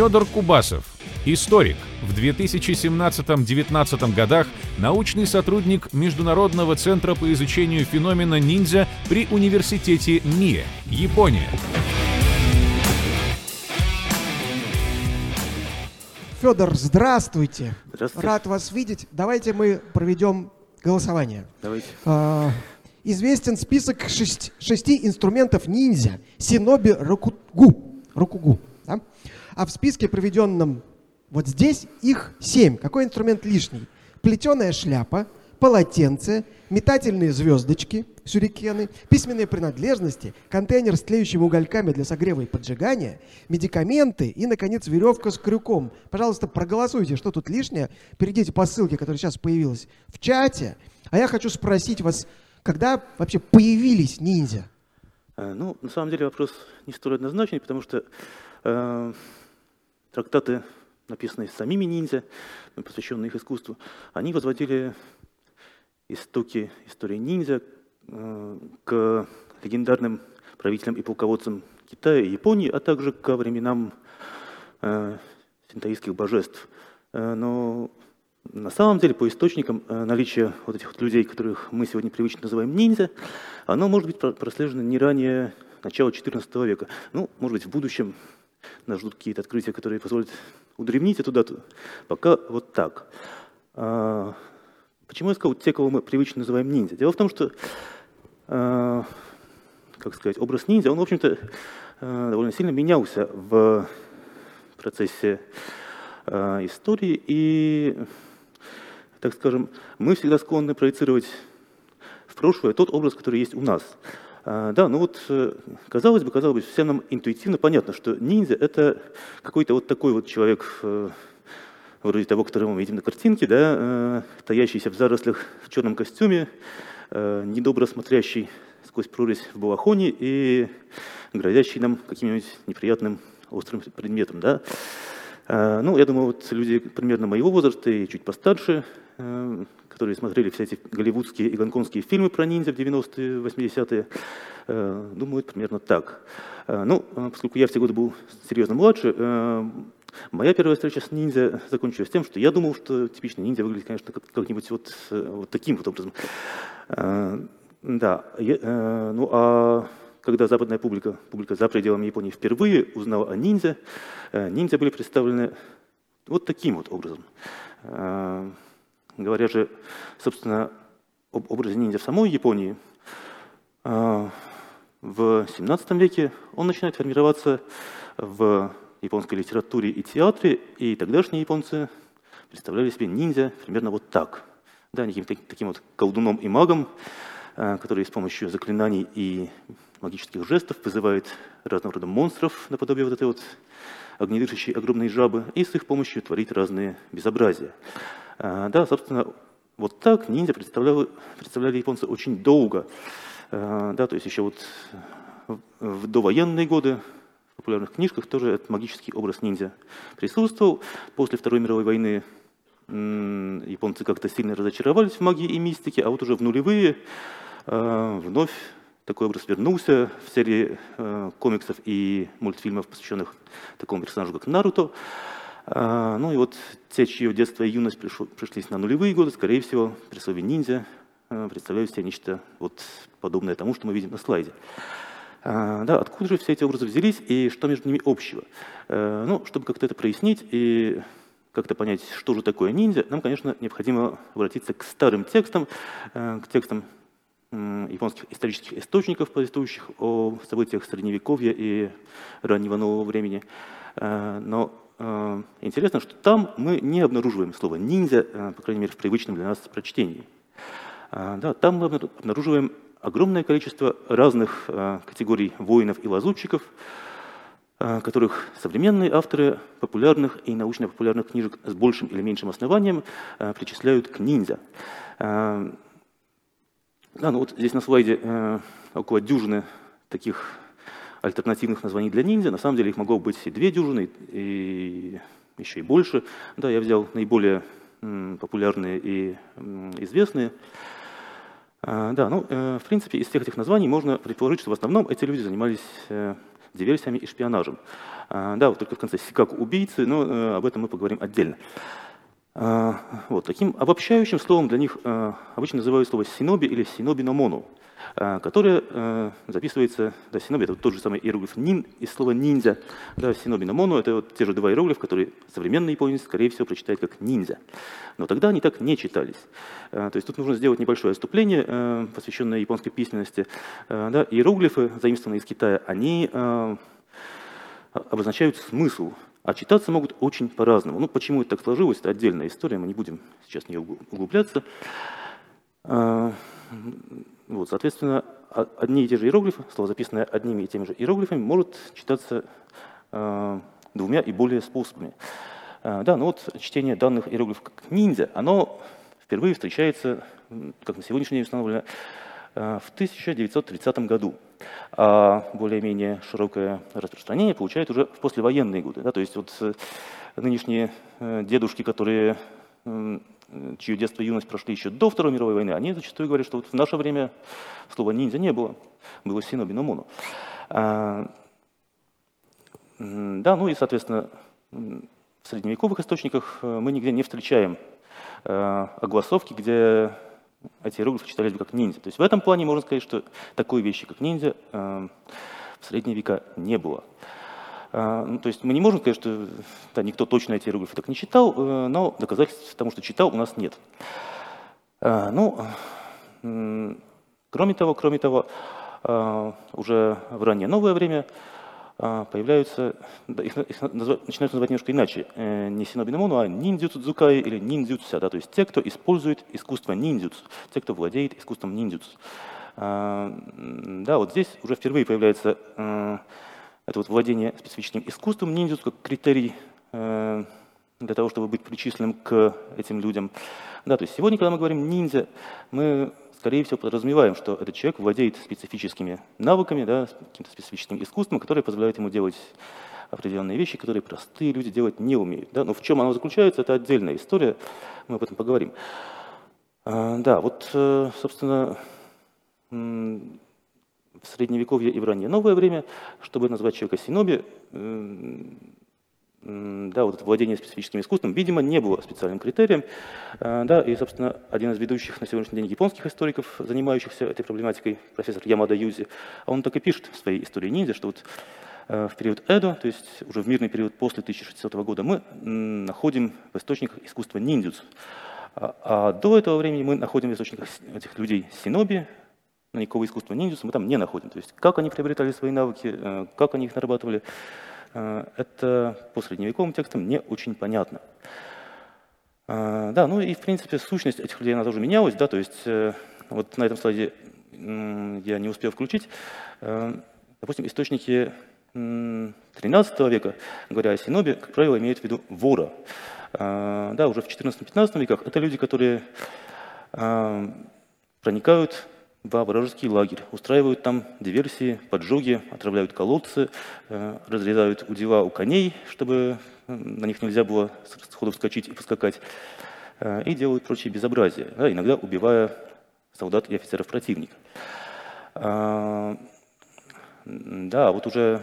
Федор Кубасов, историк, в 2017-2019 годах научный сотрудник Международного центра по изучению феномена ниндзя при университете Мие, Япония. Федор, здравствуйте. Здравствуйте. Рад вас видеть. Давайте мы проведем голосование. Давайте. А, известен список шесть- шести инструментов ниндзя. Синоби Рокугу. Рокугу. да? А в списке, проведенном вот здесь, их семь. Какой инструмент лишний? Плетеная шляпа, полотенце, метательные звездочки, сюрикены, письменные принадлежности, контейнер с тлеющими угольками для согрева и поджигания, медикаменты и, наконец, веревка с крюком. Пожалуйста, проголосуйте, что тут лишнее. Перейдите по ссылке, которая сейчас появилась в чате. А я хочу спросить вас, когда вообще появились ниндзя? Э, Ну, на самом деле вопрос не столь однозначный, потому что э, трактаты, написанные самими ниндзя, посвященные их искусству, они возводили истоки истории ниндзя э, к легендарным правителям и полководцам Китая и Японии, а также ко временам э, синтоистских божеств. Э, но на самом деле, по источникам, наличие вот этих вот людей, которых мы сегодня привычно называем ниндзя, оно может быть про- прослежено не ранее начала XIV века. Ну, может быть, в будущем нас ждут какие-то открытия, которые позволят удревнить эту дату. Пока вот так. А, почему я сказал те, кого мы привычно называем ниндзя? Дело в том, что, а, как сказать, образ ниндзя, он, в общем-то, э, довольно сильно менялся в процессе истории, и, так скажем, мы всегда склонны проецировать в прошлое тот образ, который есть у нас. А, Да, ну вот, э, казалось бы, казалось бы, всем нам интуитивно понятно, что ниндзя – это какой-то вот такой вот человек, э, вроде того, которого мы видим на картинке, да, э, таящийся в зарослях в черном костюме, э, недобро смотрящий сквозь прорезь в балахоне и грозящий нам каким-нибудь неприятным острым предметом, да. Э, Ну, я думаю, вот люди примерно моего возраста и чуть постарше, э, которые смотрели все эти голливудские и гонконгские фильмы про ниндзя в 90-е, 80-е, э, думают примерно так. Э, Ну, э, поскольку я в те годы был серьезно младше, моя первая встреча с ниндзя закончилась тем, что я думал, что типичный ниндзя выглядит, конечно, как- как-нибудь вот, вот таким вот образом. Да, ну а когда западная публика, публика за пределами Японии впервые узнала о ниндзя, ниндзя были представлены вот таким вот образом. Говоря же, собственно, об образе ниндзя в самой Японии, э, в 17 веке он начинает формироваться в японской литературе и театре, и тогдашние японцы представляли себе ниндзя примерно вот так. Да, неким так- таким вот колдуном и магом, э, который с помощью заклинаний и магических жестов вызывает разного рода монстров, наподобие вот этой вот огнедышащей огромной жабы, и с их помощью творит разные безобразия. Э, Да, собственно, вот так ниндзя представляли, представляли японцы очень долго. Э, Да, то есть еще вот в довоенные годы в популярных книжках тоже этот магический образ ниндзя присутствовал. После Второй мировой войны японцы как-то сильно разочаровались в магии и мистике, а вот уже в нулевые э, вновь такой образ вернулся в серии комиксов и мультфильмов, посвященных такому персонажу, как Наруто. А, ну и вот те, чье детство и юность пришло- пришлись на нулевые годы, скорее всего, при слове ниндзя э, представляют себе нечто вот подобное тому, что мы видим на слайде. А, да, откуда же все эти образы взялись и что между ними общего? Ну, чтобы как-то это прояснить и как-то понять, что же такое ниндзя, нам, конечно, необходимо обратиться к старым текстам, к текстам японских исторических источников, повествующих о событиях Средневековья и раннего нового времени. Но интересно, что там мы не обнаруживаем слово «ниндзя», э, по крайней мере, в привычном для нас прочтении. А, Да, там мы обнару- обнаруживаем огромное количество разных категорий воинов и лазутчиков, которых современные авторы популярных и научно-популярных книжек с большим или меньшим основанием причисляют к ниндзя. Да, ну вот здесь на слайде э, около дюжины таких альтернативных названий для ниндзя. На самом деле их могло быть и две дюжины, и еще и больше. Да, я взял наиболее популярные и известные. А, Да, ну, э, в принципе, из всех этих названий можно предположить, что в основном эти люди занимались э, диверсиями и шпионажем. Да, вот только в конце как убийцы, но об этом мы поговорим отдельно. Вот, таким обобщающим словом для них обычно называют слово синоби или синобиномону. А, которая а, записывается, да, синоби, это тот же самый иероглиф нин из слова ниндзя, да, синоби на моно, это вот те же два иероглифа, которые современный японец, скорее всего, прочитает как ниндзя. Но тогда они так не читались. А, то есть тут нужно сделать небольшое отступление, посвященное японской письменности. Да, иероглифы, заимствованные из Китая, они обозначают смысл, а читаться могут очень по-разному. Ну, почему это так сложилось, это отдельная история, мы не будем сейчас в нее углубляться. Вот, соответственно, одни и те же иероглифы, слово, записанное одними и теми же иероглифами, может читаться э, двумя и более способами. Э, да, ну вот чтение данных иероглифов как ниндзя, оно впервые встречается, как на сегодняшний день установлено, в 1930 году. А более-менее широкое распространение получает уже в послевоенные годы. Да, то есть вот э, нынешние э, дедушки, которые чье детство и юность прошли еще до Второй мировой войны, они зачастую говорят, что вот в наше время слова ниндзя не было, было синоби номоно. А, да, ну и, соответственно, в средневековых источниках э, мы нигде не встречаем э, огласовки, где эти иероглифы читались бы как ниндзя. То есть в этом плане можно сказать, что такой вещи, как ниндзя, э, в средние века не было. А, ну, то есть мы не можем сказать, что да, никто точно эти иероглифы так не читал, э, но доказательств тому, что читал, у нас нет. А, ну, кроме того, кроме того, а, уже в раннее новое время появляются, их, начинают называть немножко иначе, э, не синобиномону, а ниндзюцу дзукай или ниндзюцуся, да, то есть те, кто использует искусство ниндзюцу, те, кто владеет искусством ниндзюцу. Да, вот здесь уже впервые появляется э, это вот владение специфическим искусством ниндзюцу как критерий э, для того, чтобы быть причисленным к этим людям. Да, то есть сегодня, когда мы говорим ниндзя, мы, скорее всего, подразумеваем, что этот человек владеет специфическими навыками, да, каким-то специфическим искусством, которое позволяет ему делать определенные вещи, которые простые люди делать не умеют. Да? Но в чем оно заключается, это отдельная история, мы об этом поговорим. А, да, вот, э, собственно, в Средневековье и в раннее новое время, чтобы назвать человека синоби, да, вот владение специфическим искусством, видимо, не было специальным критерием. А, да, и, собственно, один из ведущих на сегодняшний день японских историков, занимающихся этой проблематикой, профессор Ямада Юзи, он так и пишет в своей истории ниндзя, что вот а, в период Эдо, то есть уже в мирный период после 1600 года, мы находим в источниках искусства ниндзюцу. А, а до этого времени мы находим в источниках этих людей синоби, но никакого искусства ниндзюцу мы там не находим. То есть как они приобретали свои навыки, э, как они их нарабатывали, э, это по средневековым текстам не очень понятно. Э, да, ну и в принципе сущность этих людей она тоже менялась, да, то есть вот на этом слайде я не успел включить, допустим, источники XIII века, говоря о синобе, как правило, имеют в виду вора. Да, уже в XIV-XV веках это люди, которые проникают во вражеский лагерь, устраивают там диверсии, поджоги, отравляют колодцы, э, разрезают удила у коней, чтобы э, на них нельзя было сходу вскочить и поскакать, э, и делают прочие безобразия, да, иногда убивая солдат и офицеров противника. А, да, вот уже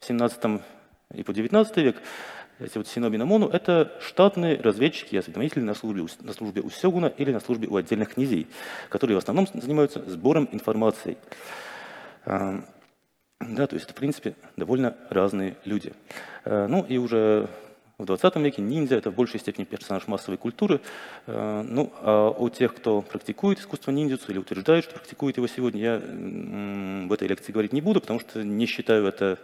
в 17 и по 19 век эти вот Синоби Намону, это штатные разведчики и осведомители на службе, на службе у Сёгуна или на службе у отдельных князей, которые в основном занимаются сбором информации. А, да, то есть это, в принципе, довольно разные люди. А, ну и уже в 20 веке ниндзя – это в большей степени персонаж массовой культуры. А, ну, а у тех, кто практикует искусство ниндзюцу или утверждает, что практикует его сегодня, я в этой лекции говорить не буду, потому что не считаю это,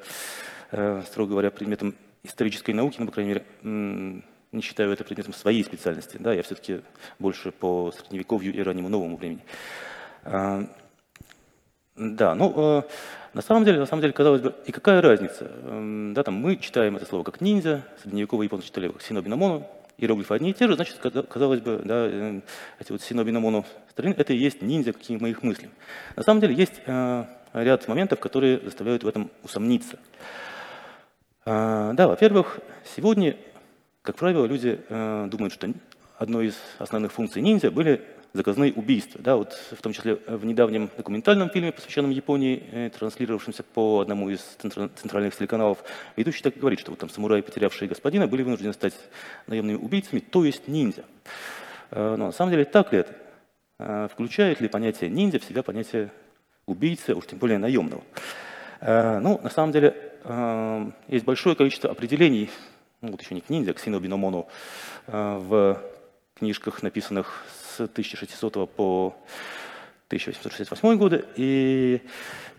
строго говоря, предметом исторической науки, ну, по крайней мере, не считаю это предметом своей специальности. Да, я все-таки больше по средневековью и раннему новому времени. А, да, ну, э, на самом деле, на самом деле, казалось бы, и какая разница? Да, там мы читаем это слово как ниндзя, средневековые японцы читали как синобиномоно, иероглифы одни и те же, значит, казалось бы, да, э, эти вот синобиномоно страны, это и есть ниндзя, какие мы их мыслим. На самом деле есть э, ряд моментов, которые заставляют в этом усомниться. А, да, во-первых, сегодня, как правило, люди э, думают, что одной из основных функций ниндзя были заказные убийства. Да, вот в том числе в недавнем документальном фильме, посвященном Японии, э, транслировавшемся по одному из центральных телеканалов, ведущий так и говорит, что вот там самураи, потерявшие господина, были вынуждены стать наемными убийцами, то есть ниндзя. Э, но на самом деле так ли это? Э, включает ли понятие ниндзя в себя понятие убийцы, уж тем более наемного? Ну, на самом деле, есть большое количество определений, ну, вот еще не к ниндзя, а к синоби номону, в книжках, написанных с 1600 по 1868 годы, и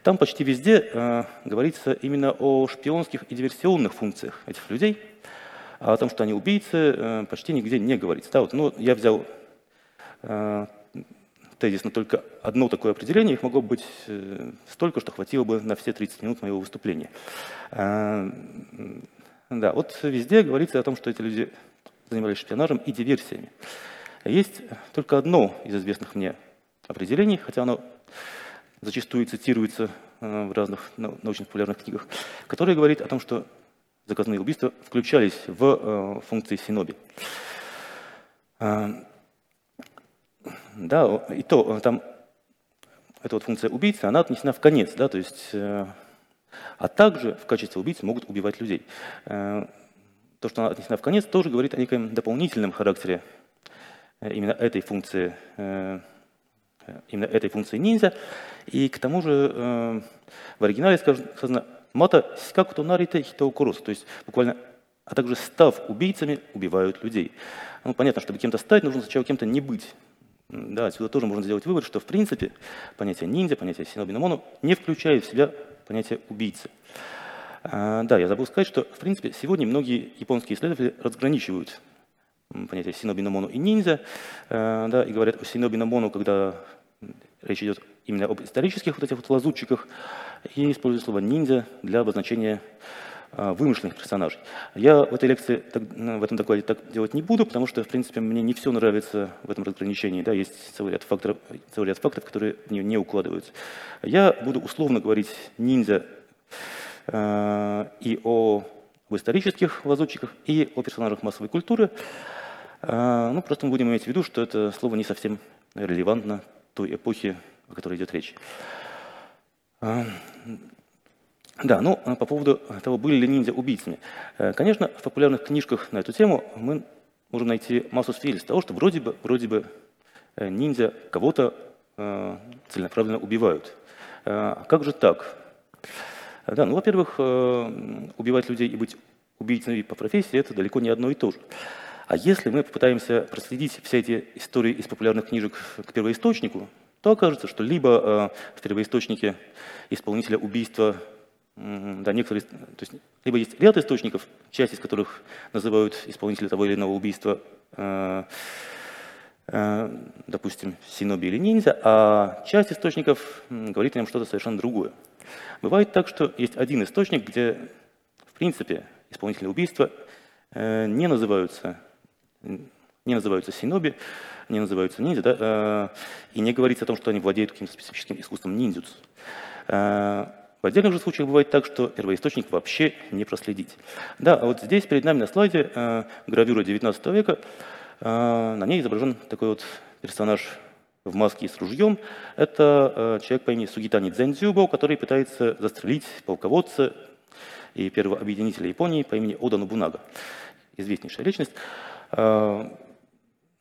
там почти везде э, говорится именно о шпионских и диверсионных функциях этих людей, а о том, что они убийцы, э, почти нигде не говорится. Да, вот, ну, я взял э, тезисно только одно такое определение, их могло быть э, столько, что хватило бы на все 30 минут моего выступления. Э, да, вот везде говорится о том, что эти люди занимались шпионажем и диверсиями. Есть только одно из известных мне определений, хотя оно зачастую цитируется э, в разных научно-популярных книгах, которое говорит о том, что заказные убийства включались в э, функции синоби. Э, да, и то там эта вот функция убийцы, она отнесена в конец, да, то есть, а также в качестве убийцы могут убивать людей. То, что она отнесена в конец, тоже говорит о неком дополнительном характере Э, именно этой функции, э, именно этой функции ниндзя. И к тому же э, в оригинале сказано «мата сикакуто нарита хитоукурус», то есть буквально а также став убийцами, убивают людей. Ну, понятно, чтобы кем-то стать, нужно сначала кем-то не быть. Да, отсюда тоже можно сделать вывод, что в принципе понятие ниндзя, понятие синобиномону не включает в себя понятие убийцы. А, да, я забыл сказать, что в принципе сегодня многие японские исследователи разграничивают понятие синобиномону и ниндзя, э, да, и говорят о синобиномону, когда речь идет именно об исторических вот этих вот лазутчиках, и используют слово ниндзя для обозначения вымышленных персонажей. Я в этой лекции, так, в этом докладе так делать не буду, потому что, в принципе, мне не все нравится в этом разграничении. Да, есть целый ряд, факторов, целый ряд фактов, которые в нее не укладываются. Я буду условно говорить ниндзя э, и о об исторических лазутчиках, и о персонажах массовой культуры. А, ну, просто мы будем иметь в виду, что это слово не совсем релевантно той эпохи, о которой идет речь. А, да, ну, а по поводу того, были ли ниндзя убийцами. Э, конечно, в популярных книжках на эту тему мы можем найти массу свидетельств того, что вроде бы, вроде бы э, ниндзя кого-то э, целенаправленно убивают. Как же так? Да, ну, во-первых, убивать людей и быть убийцами по профессии – это далеко не одно и то же. А если мы попытаемся проследить все эти истории из популярных книжек к первоисточнику, то окажется, что либо в первоисточнике исполнителя убийства, да, некоторые, то есть, либо есть ряд источников, часть из которых называют исполнителя того или иного убийства, э, э, допустим, синоби или ниндзя, а часть источников говорит о нем что-то совершенно другое. Бывает так, что есть один источник, где, в принципе, исполнители убийства не называются не называются синоби, не называются ниндзя, да, э, и не говорится о том, что они владеют каким-то специфическим искусством ниндзюцу. Э, в отдельных же случаях бывает так, что первоисточник вообще не проследить. Да, а вот здесь перед нами на слайде э, гравюра 19 века, э, на ней изображен такой вот персонаж в маске и с ружьем. Это э, человек по имени Сугитани Дзендзюбо, который пытается застрелить полководца и первого объединителя Японии по имени Ода Нобунага. Известнейшая личность. А,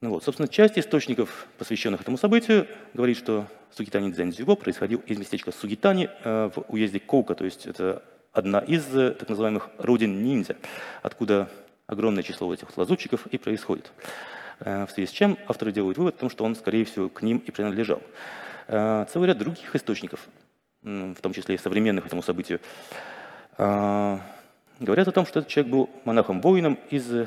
ну вот, собственно, часть источников, посвященных этому событию, говорит, что Сугитани Дзензюго происходил из местечка Сугитани э, в уезде Коука, то есть это одна из э, так называемых родин ниндзя, откуда огромное число этих лазутчиков и происходит. Э, в связи с чем авторы делают вывод о том, что он, скорее всего, к ним и принадлежал. Целый ряд других источников, в том числе и современных этому событию, говорят о том, что этот человек был монахом-воином из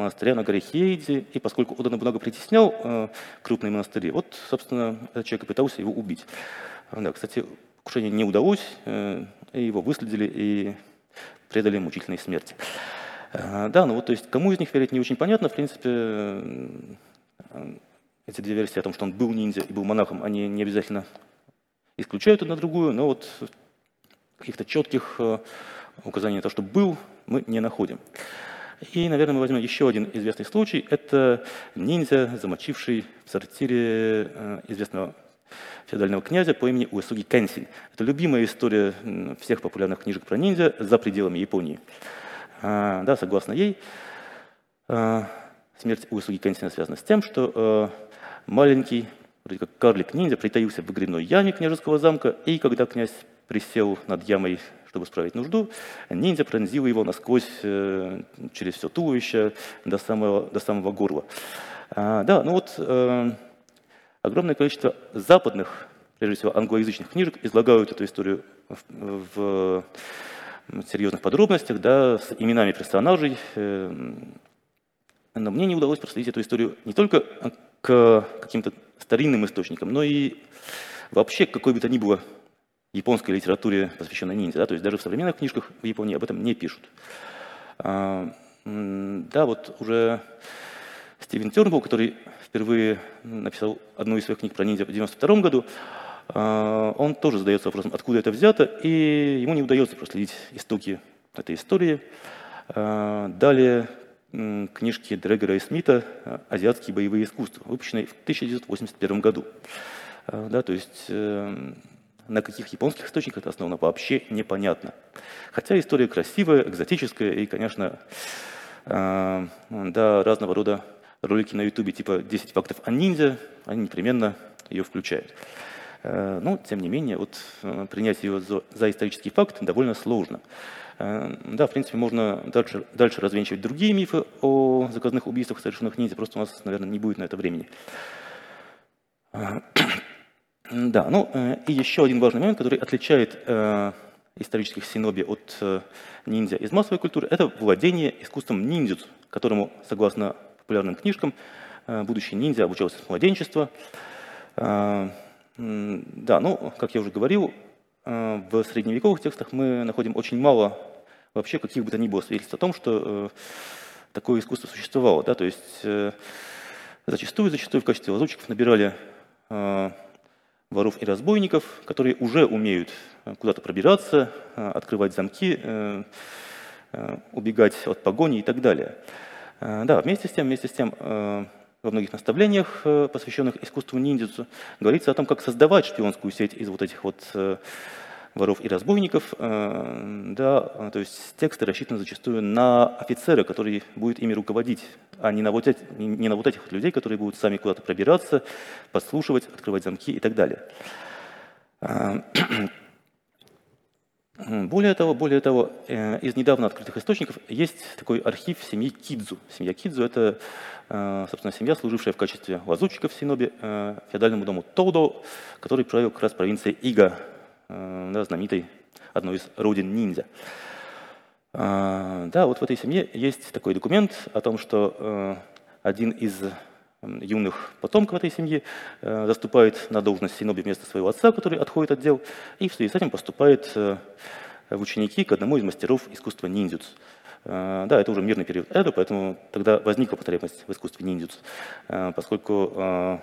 монастыря на горе Хейди, и поскольку Ода Набунага притеснял э, крупные монастыри, вот, собственно, этот человек и пытался его убить. Да, кстати, покушение не удалось, э, его выследили и предали мучительной смерти. Э, да, ну вот, то есть, кому из них верить не очень понятно, в принципе, э, эти две версии о том, что он был ниндзя и был монахом, они не обязательно исключают одна другую, но вот каких-то четких э, указаний на то, что был, мы не находим. И, наверное, мы возьмем еще один известный случай. Это ниндзя, замочивший в сортире э, известного феодального князя по имени Уэсуги Кэнсин. Это любимая история всех популярных книжек про ниндзя за пределами Японии. А, да, согласно ей, а, смерть Уэсуги Кэнсина связана с тем, что а, маленький, вроде как карлик-ниндзя, притаился в выгребной яме княжеского замка, и когда князь присел над ямой, чтобы справить нужду, ниндзя пронзил его насквозь э, через все туловище до самого, до самого горла. А, да, ну вот э, огромное количество западных, прежде всего англоязычных книжек излагают эту историю в, в серьезных подробностях, да, с именами персонажей. Э, но мне не удалось проследить эту историю не только к каким-то старинным источникам, но и вообще к какой бы то ни было японской литературе, посвященной ниндзя. Да, то есть даже в современных книжках в Японии об этом не пишут. А, да, вот уже Стивен Тернбул, который впервые написал одну из своих книг про ниндзя в 1992 году, а, он тоже задается вопросом, откуда это взято, и ему не удается проследить истоки этой истории. А, далее книжки Дрегера и Смита «Азиатские боевые искусства», выпущенные в 1981 году. Да, то есть эм, на каких японских источниках это основано, вообще непонятно. Хотя история красивая, экзотическая, и, конечно, э, да, разного рода ролики на ютубе типа «10 фактов о ниндзя», они непременно ее включают. Э, но, тем не менее, вот, э, принять ее за, за исторический факт довольно сложно. Э, да, в принципе, можно дальше, дальше развенчивать другие мифы о заказных убийствах, совершенных ниндзя, просто у нас, наверное, не будет на это времени. Да, ну э, и еще один важный момент, который отличает э, исторических синоби от э, ниндзя из массовой культуры, это владение искусством ниндзюцу, которому, согласно популярным книжкам, будущий ниндзя обучался с младенчества. Да, ну, как я уже говорил, в средневековых текстах мы находим очень мало вообще каких бы то ни было свидетельств о том, что такое искусство существовало. Да? То есть зачастую, зачастую в качестве лазутчиков набирали воров и разбойников, которые уже умеют э, куда-то пробираться, э, открывать замки, э, убегать от погони и так далее. Да, вместе с тем, вместе с тем, во многих наставлениях, посвященных искусству ниндзюцу, говорится о том, как создавать шпионскую сеть из вот этих вот воров и разбойников. Э, да, то есть тексты рассчитаны зачастую на офицера, который будет ими руководить, а не на вот, эти, не на вот этих людей, которые будут сами куда-то пробираться, подслушивать, открывать замки и так далее. Э, более того, более того, э, из недавно открытых источников есть такой архив семьи Кидзу. Семья Кидзу – это, собственно, семья, служившая в качестве лазутчиков в Синобе феодальному дому Тодо, который правил как раз провинцией Ига да, знаменитой, одной из родин ниндзя. А, да, вот в этой семье есть такой документ о том, что э, один из юных потомков этой семьи э, заступает на должность синоби вместо своего отца, который отходит от дел, и в связи с этим поступает в ученики к одному из мастеров искусства ниндзюц. Да, это уже мирный период Эду, поэтому тогда возникла потребность в искусстве ниндзюц, поскольку,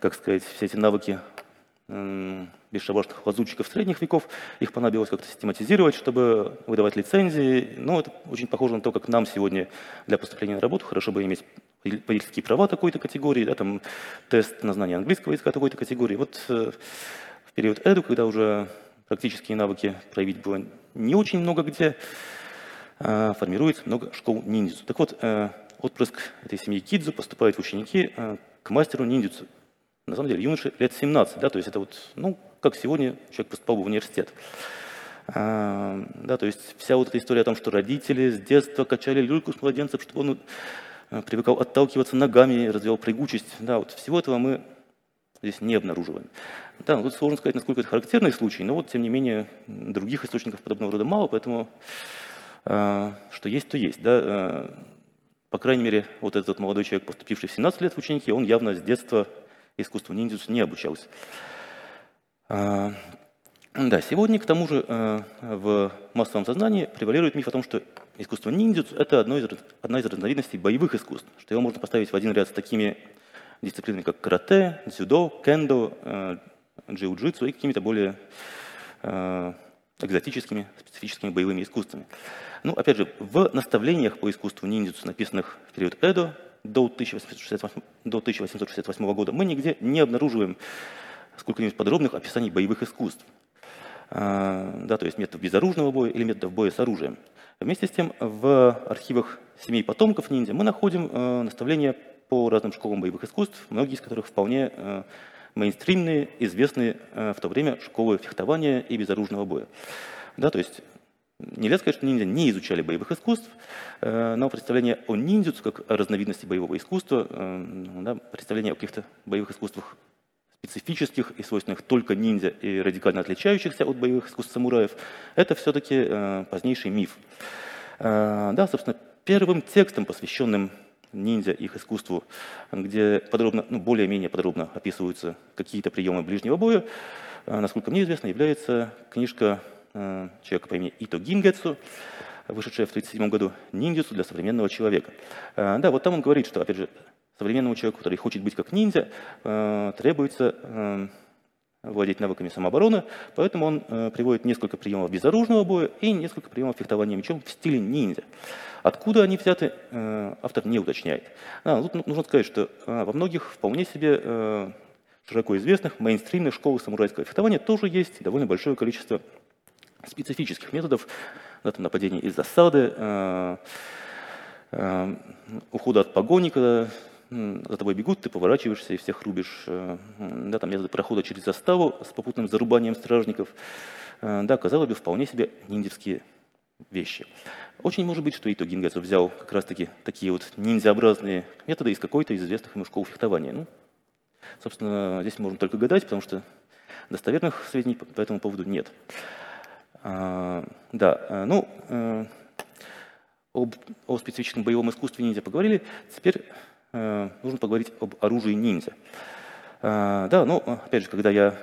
как сказать, все эти навыки бесшабашных лазутчиков средних веков. Их понадобилось как-то систематизировать, чтобы выдавать лицензии. Но это очень похоже на то, как нам сегодня для поступления на работу хорошо бы иметь водительские права такой-то категории, да, там тест на знание английского языка такой-то категории. Вот э, в период Эду, когда уже практические навыки проявить было не очень много где, э, формируется много школ ниндзю. Так вот, э, отпрыск этой семьи Кидзу поступает в ученики э, к мастеру ниндзю. На самом деле, юноше лет 17, да, то есть это вот, ну, как сегодня человек поступал в университет. А, да, то есть вся вот эта история о том, что родители с детства качали люльку с младенцем, чтобы он э, привыкал отталкиваться ногами, развивал прыгучесть, да, вот всего этого мы здесь не обнаруживаем. Да, ну, тут сложно сказать, насколько это характерный случай, но вот, тем не менее, других источников подобного рода мало, поэтому а, что есть, то есть. Да, а, по крайней мере, вот этот молодой человек, поступивший в 17 лет в ученики, он явно с детства искусству ниндзюцу не обучался. А, да, сегодня, к тому же, э, в массовом сознании превалирует миф о том, что искусство ниндзюцу – это одно из, одна из разновидностей боевых искусств, что его можно поставить в один ряд с такими дисциплинами, как карате, дзюдо, кендо, э, джиу-джитсу и какими-то более э, экзотическими, специфическими боевыми искусствами. Ну, опять же, в наставлениях по искусству ниндзюцу, написанных в период Эдо до 1868, до 1868 года, мы нигде не обнаруживаем сколько-нибудь подробных описаний боевых искусств. А, да, то есть методов безоружного боя или методов боя с оружием. Вместе с тем, в архивах семей потомков ниндзя мы находим э, наставления по разным школам боевых искусств, многие из которых вполне э, мейнстримные, известные э, в то время школы фехтования и безоружного боя. Да, то есть нельзя сказать, что ниндзя не изучали боевых искусств, но представление о ниндзюцу как о разновидности боевого искусства, да, представление о каких-то боевых искусствах специфических и свойственных только ниндзя и радикально отличающихся от боевых искусств самураев, это все-таки э, позднейший миф. Э, да, собственно, первым текстом, посвященным ниндзя и их искусству, где подробно, ну, более-менее подробно описываются какие-то приемы ближнего боя, э, насколько мне известно, является книжка э, человека по имени Ито Гингетсу, вышедшая в 1937 году «Ниндзюцу для современного человека». Э, да, вот там он говорит, что, опять же, современному человеку, который хочет быть как ниндзя, э, требуется э, владеть навыками самообороны, поэтому он э, приводит несколько приемов безоружного боя и несколько приемов фехтования мечом в стиле ниндзя. Откуда они взяты, автор не уточняет. А, тут нужно сказать, что во многих вполне себе широко известных мейнстримных школах самурайского фехтования тоже есть довольно большое количество специфических методов да, там, нападения из засады, ухода от погони, когда за тобой бегут, ты поворачиваешься и всех рубишь. Э, да, там методы прохода через заставу с попутным зарубанием стражников. Э, да, казалось бы, вполне себе ниндзевские вещи. Очень может быть, что Ито Гингацу взял как раз-таки такие вот ниндзяобразные методы из какой-то из известных ему школ фехтования. Ну, собственно, здесь мы можем только гадать, потому что достоверных сведений по этому поводу нет. А, да, э, ну, об, о специфическом боевом искусстве ниндзя поговорили. Теперь Э, нужно поговорить об оружии ниндзя. Э, да, ну, опять же, когда я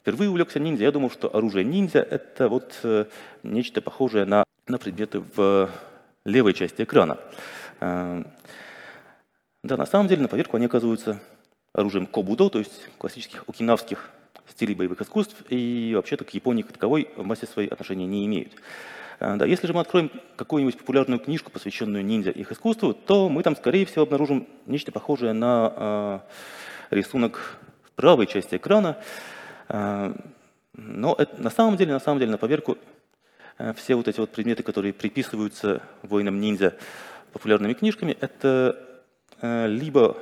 впервые увлекся ниндзя, я думал, что оружие ниндзя – это вот э, нечто похожее на, на предметы в левой части экрана. Да, на самом деле, на поверку они оказываются оружием кобудо, то есть классических окинавских стилей боевых искусств, и вообще-то к Японии как таковой в массе своей отношения не имеют. Э, да, если же мы откроем какую-нибудь популярную книжку, посвященную ниндзя и их искусству, то мы там, скорее всего, обнаружим нечто похожее на э, рисунок в правой части экрана. Э, но это, на самом деле, на самом деле, на поверку, э, все вот эти вот предметы, которые приписываются воинам ниндзя популярными книжками, это э, либо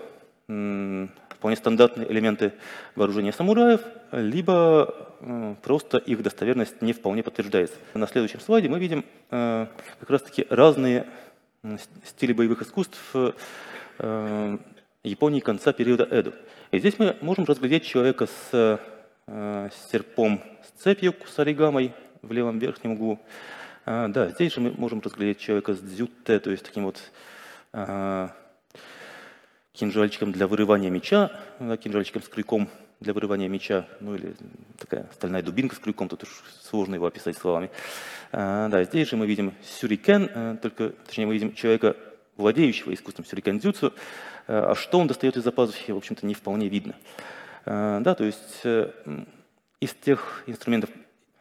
вполне стандартные элементы вооружения самураев, либо э, просто их достоверность не вполне подтверждается. На следующем слайде мы видим э, как раз-таки разные стили боевых искусств э, Японии конца периода Эду. И здесь мы можем разглядеть человека с серпом с цепью, с оригамой в левом верхнем углу. Да, здесь же мы можем разглядеть человека с дзюте, то есть таким вот кинжальчиком для вырывания меча, кинжальчиком с крюком для вырывания меча, ну или такая стальная дубинка с крюком, тут уж сложно его описать словами. А, да, здесь же мы видим сюрикен, а, только, точнее, мы видим человека, владеющего искусством сюрикен-дзюцу, а что он достает из-за пазухи, в общем-то, не вполне видно. А, да, то есть э, из тех инструментов,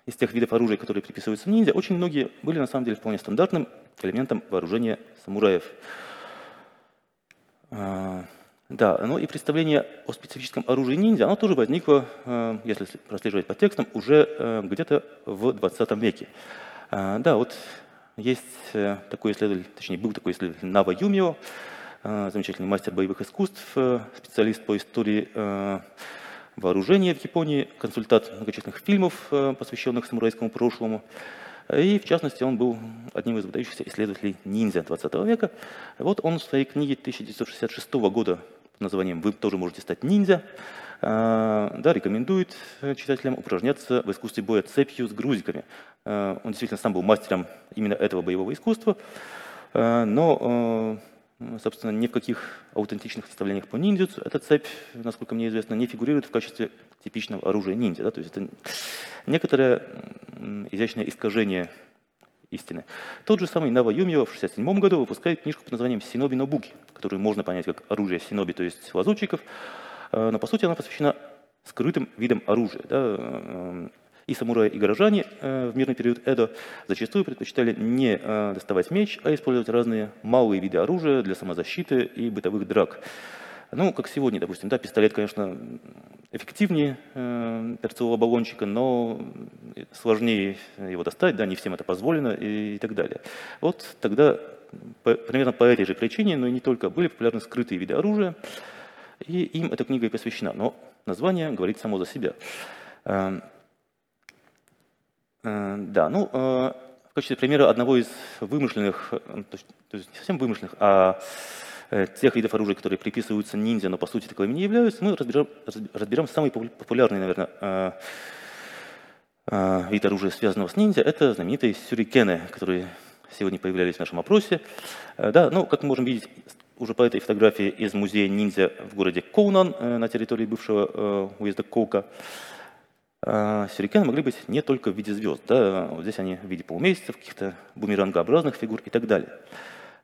из тех видов оружия, которые приписываются ниндзя, очень многие были на самом деле вполне стандартным элементом вооружения самураев. А, да, ну и представление о специфическом оружии ниндзя, оно тоже возникло, э, если прослеживать по текстам, уже э, где-то в 20 веке. А, да, вот есть э, такой исследователь, точнее был такой исследователь Нава Юмио, замечательный мастер боевых искусств, специалист по истории вооружения в Японии, консультант многочисленных фильмов, посвященных самурайскому прошлому. И, в частности, он был одним из выдающихся исследователей ниндзя 20 века. Вот он в своей книге 1966 года под названием «Вы тоже можете стать ниндзя», а, да, рекомендует читателям упражняться в искусстве боя цепью с грузиками. А, он действительно сам был мастером именно этого боевого искусства, а, но собственно, ни в каких аутентичных представлениях по ниндзюцу эта цепь, насколько мне известно, не фигурирует в качестве типичного оружия ниндзя. Да? То есть это некоторое изящное искажение истины. Тот же самый Нава Юмио в 1967 году выпускает книжку под названием «Синоби Нобуки», которую можно понять как оружие синоби, то есть лазутчиков, э, но по сути она посвящена скрытым видам оружия. Да? И самураи, и горожане э, в мирный период Эдо зачастую предпочитали не э, доставать меч, а использовать разные малые виды оружия для самозащиты и бытовых драк. Ну, как сегодня, допустим, да, пистолет, конечно, эффективнее э, перцового баллончика, но сложнее его достать, да, не всем это позволено и, и так далее. Вот тогда по, примерно по этой же причине, но и не только, были популярны скрытые виды оружия, и им эта книга и посвящена. Но название говорит само за себя. Эм, да, ну, э, в качестве примера одного из вымышленных, э, то есть, не совсем вымышленных, а тех видов оружия, которые приписываются ниндзя, но по сути таковыми не являются, мы разберем, разберем самый популярный, наверное, вид оружия, связанного с ниндзя, это знаменитые сюрикены, которые сегодня появлялись в нашем опросе. Да, ну, как мы можем видеть уже по этой фотографии из музея ниндзя в городе Коунан на территории бывшего уезда Коука, сюрикены могли быть не только в виде звезд. Да? Вот здесь они в виде полумесяцев, каких-то бумерангообразных фигур и так далее.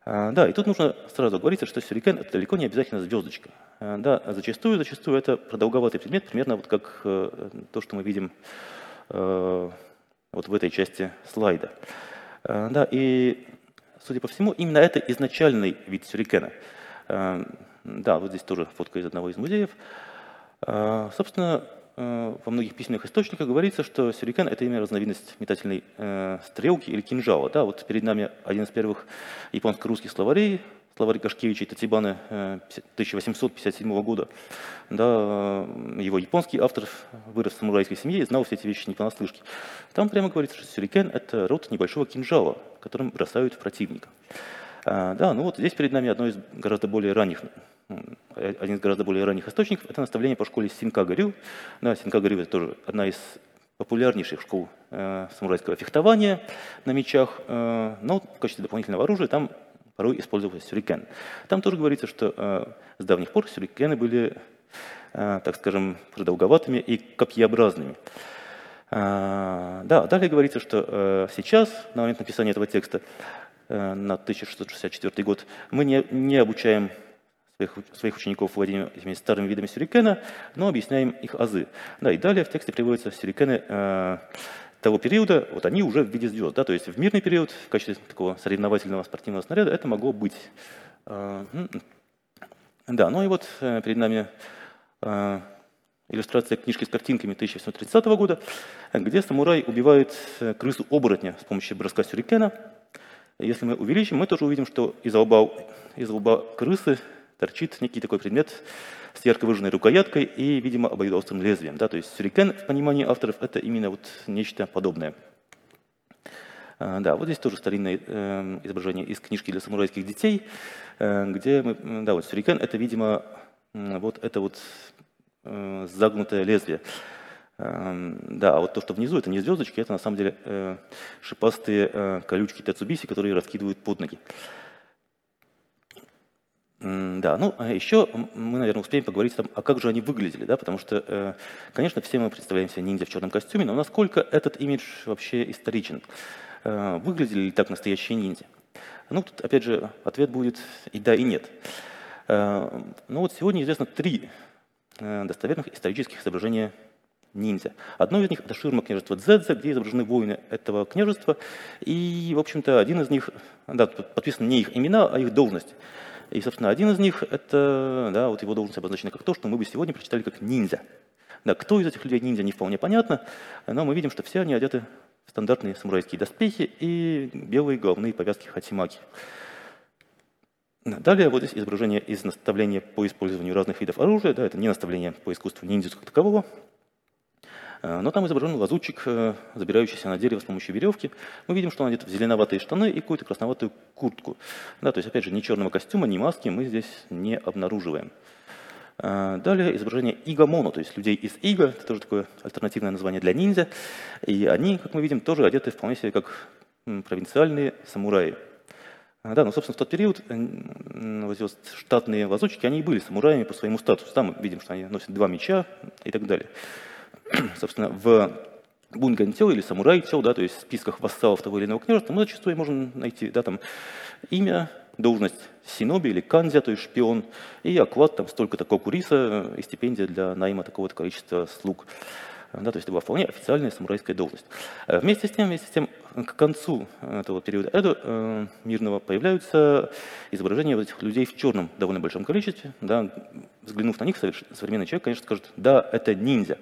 А, да, и тут нужно сразу говорить, что сюрикен – это далеко не обязательно звездочка. А, да, зачастую, зачастую это продолговатый предмет, примерно вот как э, то, что мы видим э, вот в этой части слайда. Да, и, судя по всему, именно это изначальный вид сюрикена. Да, вот здесь тоже фотка из одного из музеев. Собственно, во многих письменных источниках говорится, что сюрикен – это именно разновидность метательной э, стрелки или кинжала. Да, вот перед нами один из первых японско-русских словарей, словарь Кашкевича и Татибаны э, 1857 года. Да, э, его японский автор вырос в самурайской семье и знал все эти вещи не понаслышке. Там прямо говорится, что сюрикен – это род небольшого кинжала, которым бросают в противника. А, да, ну вот здесь перед нами одно из гораздо более ранних один из гораздо более ранних источников, это наставление по школе Синкагарю. Да, Синкагарю это тоже одна из популярнейших школ э, самурайского фехтования на мечах, э, но в качестве дополнительного оружия там порой использовался сюрикен. Там тоже говорится, что э, с давних пор сюрикены были, э, так скажем, продолговатыми и копьеобразными. Э, да, далее говорится, что э, сейчас, на момент написания этого текста, э, на 1664 год, мы не, не обучаем своих, своих учеников владению этими старыми видами сюрикена, но объясняем их азы. Да, и далее в тексте приводятся сюрикены э, того периода, вот они уже в виде звезд. Да, то есть в мирный период в качестве такого соревновательного спортивного снаряда это могло быть. Э, да, ну и вот э, перед нами э, иллюстрация книжки с картинками 1830 года, где самурай убивает э, крысу-оборотня с помощью броска сюрикена. Если мы увеличим, мы тоже увидим, что из лба, из лба крысы торчит некий такой предмет с ярко выраженной рукояткой и, видимо, обоюдоострым лезвием. Да? То есть сюрикен в понимании авторов это именно вот нечто подобное. А, да, вот здесь тоже старинное э, изображение из книжки для самурайских детей, э, где мы, да, вот сюрикен это, видимо, вот это вот э, загнутое лезвие. Да, а вот то, что внизу, это не звездочки, это на самом деле шипастые колючки Тацубиси, которые раскидывают под ноги. Да, ну а еще мы, наверное, успеем поговорить там, а как же они выглядели, да, потому что, э, конечно, все мы представляем себе ниндзя в черном костюме, но насколько этот имидж вообще историчен? Э, выглядели ли так настоящие ниндзя? Ну, тут, опять же, ответ будет и да, и нет. Э, ну вот сегодня известно три достоверных исторических изображения ниндзя. Одно из них – это ширма княжества Дзэдзе, где изображены воины этого княжества. И, в общем-то, один из них, да, тут подписаны не их имена, а их должность. И, собственно, один из них, это, да, вот его должность обозначена как то, что мы бы сегодня прочитали как ниндзя. Да, кто из этих людей ниндзя, не вполне понятно, но мы видим, что все они одеты в стандартные самурайские доспехи и белые головные повязки хатимаки. Далее вот здесь изображение из наставления по использованию разных видов оружия. Да, это не наставление по искусству ниндзя как такового, но там изображен лазутчик, э, забирающийся на дерево с помощью веревки. Мы видим, что он одет в зеленоватые штаны и какую-то красноватую куртку. Да, то есть, опять же, ни черного костюма, ни маски мы здесь не обнаруживаем. Э, далее изображение Игамоно, то есть людей из Ига, это тоже такое альтернативное название для ниндзя. И они, как мы видим, тоже одеты вполне себе как провинциальные самураи. Да, ну, собственно, в тот период вот штатные лазутчики, они и были самураями по своему статусу. Там мы видим, что они носят два меча и так далее. собственно, в Бунгантел или Самурайтел, да, то есть в списках вассалов того или иного княжества, мы зачастую можем найти да, там, имя, должность синоби или канзя, то есть шпион, и оклад там столько-то кокуриса и стипендия для найма такого-то количества слуг. Да, то есть это была вполне официальная самурайская должность. Вместе с тем, вместе с тем, к концу этого периода Эдо э, мирного появляются изображения вот этих людей в черном довольно большом количестве. Да, взглянув на них, современный человек, конечно, скажет, да, это ниндзя.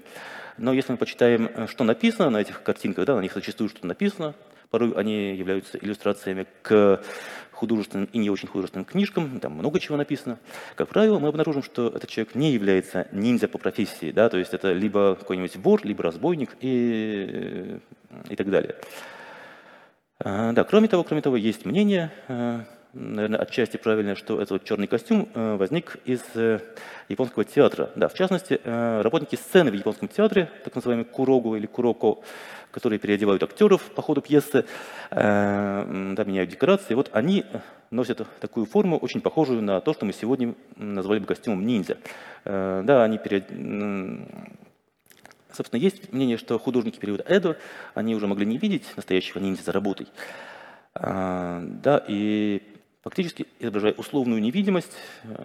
Но если мы почитаем, что написано на этих картинках, да, на них зачастую что написано, порой они являются иллюстрациями к художественным и не очень художественным книжкам, там много чего написано. Как правило, мы обнаружим, что этот человек не является ниндзя по профессии, да, то есть это либо какой-нибудь вор, либо разбойник и, и так далее. А, да, кроме того, кроме того, есть мнение, а, наверное, отчасти правильное, что этот черный костюм а, возник из э, японского театра. Да, в частности, работники сцены в японском театре, так называемый курогу или куроко, которые переодевают актеров по ходу пьесы, э, да, меняют декорации. Вот они носят такую форму, очень похожую на то, что мы сегодня назвали бы костюмом ниндзя. Э, да, они перед... Собственно, есть мнение, что художники периода Эдо, они уже могли не видеть настоящего ниндзя за работой. Э, да, и фактически, изображая условную невидимость,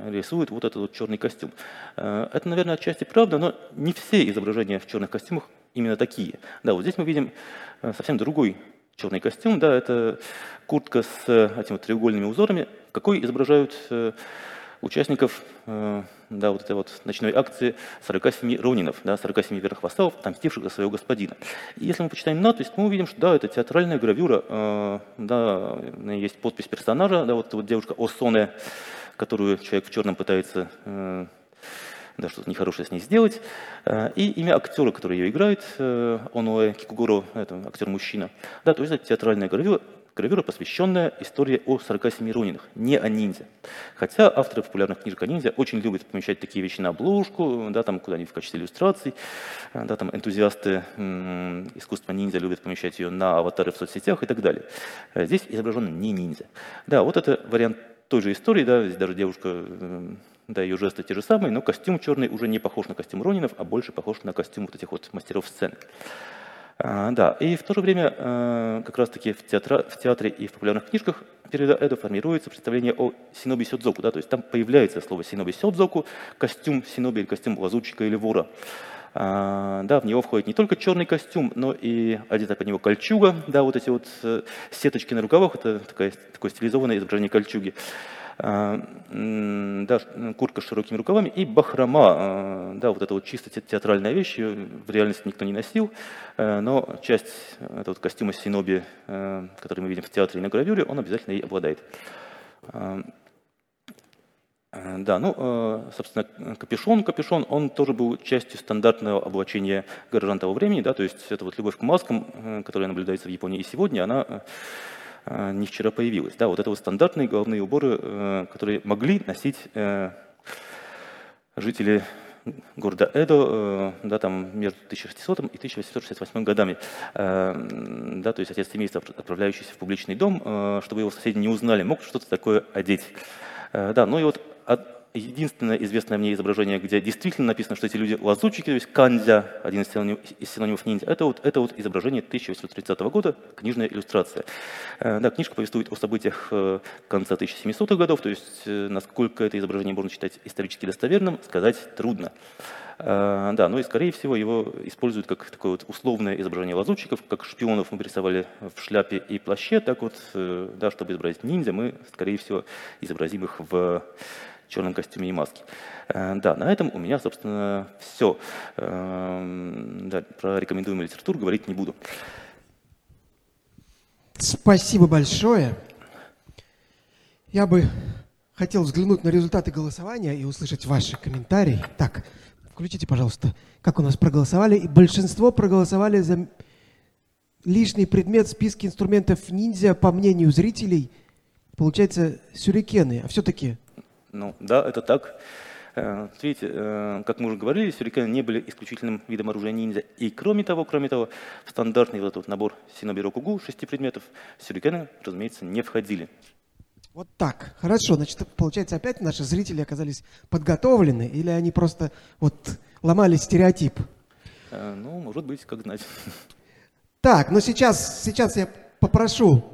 рисует вот этот вот черный костюм. Это, наверное, отчасти правда, но не все изображения в черных костюмах именно такие. Да, вот здесь мы видим э, совсем другой черный костюм, да, это куртка с э, этими вот треугольными узорами, какой изображают э, участников да, вот этой вот ночной акции 47 ронинов, да, 47 верных вассалов, отомстивших за своего господина. И если мы почитаем надпись, мы увидим, что да, это театральная гравюра, да, есть подпись персонажа, да, вот, вот девушка Осоне, которую человек в черном пытается да, что-то нехорошее с ней сделать. Э, и имя актера, который ее играет, э, Оноэ Кикугуро, это актер-мужчина. Да, то есть это театральная гравюра, гравюра, посвященная истории о 47 ронинах, не о ниндзя. Хотя авторы популярных книжек о ниндзя очень любят помещать такие вещи на обложку, да, там куда-нибудь в качестве иллюстраций. Да, там энтузиасты искусства ниндзя любят помещать ее на аватары в соцсетях и так далее. Здесь изображен не ниндзя. Да, вот это вариант той же истории, да, здесь даже девушка да, ее жесты те же самые, но костюм черный уже не похож на костюм Ронинов, а больше похож на костюм вот этих вот мастеров сцены. А, да, и в то же время а, как раз-таки в, театра, в театре и в популярных книжках периода Эдо формируется представление о синоби сёдзоку, да, то есть там появляется слово синоби сёдзоку, костюм синоби или костюм лазутчика или вора. А, да, в него входит не только черный костюм, но и одета под него кольчуга, да, вот эти вот э, сеточки на рукавах, это такое, такое стилизованное изображение кольчуги. А, да, куртка с широкими рукавами и бахрома, а, да, вот это вот чисто театральная вещь, ее в реальности никто не носил, э, но часть этого костюма Синоби, э, который мы видим в театре и на гравюре, он обязательно ей обладает. А, да, ну, собственно, капюшон, капюшон, он тоже был частью стандартного облачения горожан того времени, да, то есть это вот любовь к маскам, э, которая наблюдается в Японии и сегодня, она Э, не вчера появилась. Да, вот это вот стандартные головные уборы, э, которые могли носить э, жители города Эдо, да, там между 1600 и 1868 годами, да, то есть отец семейства, отправляющийся в публичный дом, чтобы его соседи не узнали, мог что-то такое одеть. Да, ну и вот единственное известное мне изображение, где действительно написано, что эти люди лазутчики, то есть кандзя, один из синонимов, из синонимов ниндзя, это вот, это вот изображение 1830 года, книжная иллюстрация. Э, да, книжка повествует о событиях э, конца 1700-х годов, то есть э, насколько это изображение можно считать исторически достоверным, сказать трудно. Да, ну и скорее всего его используют как такое вот условное изображение лазутчиков, как шпионов мы рисовали в шляпе и плаще, так вот, да, чтобы изобразить ниндзя, мы, скорее всего, изобразим их в черном костюме и маске. Э, да, на этом у меня, собственно, все. Эм, да, про рекомендуемую литературу говорить не буду. Спасибо большое. Я бы хотел взглянуть на результаты голосования и услышать ваши комментарии. Так, включите, пожалуйста, как у нас проголосовали. И большинство проголосовали за лишний предмет в списке инструментов ниндзя, по мнению зрителей, получается, сюрикены. А все-таки ну, да, это так. Э, видите, э, как мы уже говорили, сюрикены не были исключительным видом оружия ниндзя. И кроме того, кроме того, в стандартный вот этот набор Синобиро Кугу, шести предметов, сюрикены, разумеется, не входили. Вот так. Хорошо. Значит, получается, опять наши зрители оказались подготовлены, или они просто вот ломали стереотип? Э, ну, может быть, как знать. Так, но сейчас, сейчас я попрошу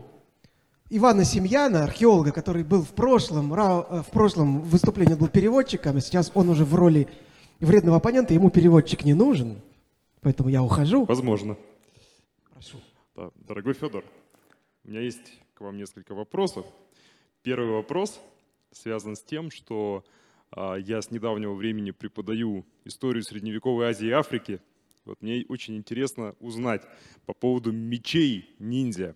Ивана Семьяна, археолога, который был в прошлом, э, в прошлом выступлении был переводчиком, а сейчас он уже в роли вредного оппонента, ему переводчик не нужен. Поэтому я ухожу. Возможно. Прошу. Да, дорогой Федор, у меня есть к вам несколько вопросов. Первый вопрос связан с тем, что а, я с недавнего времени преподаю историю средневековой Азии и Африки. Вот мне очень интересно узнать по поводу мечей ниндзя.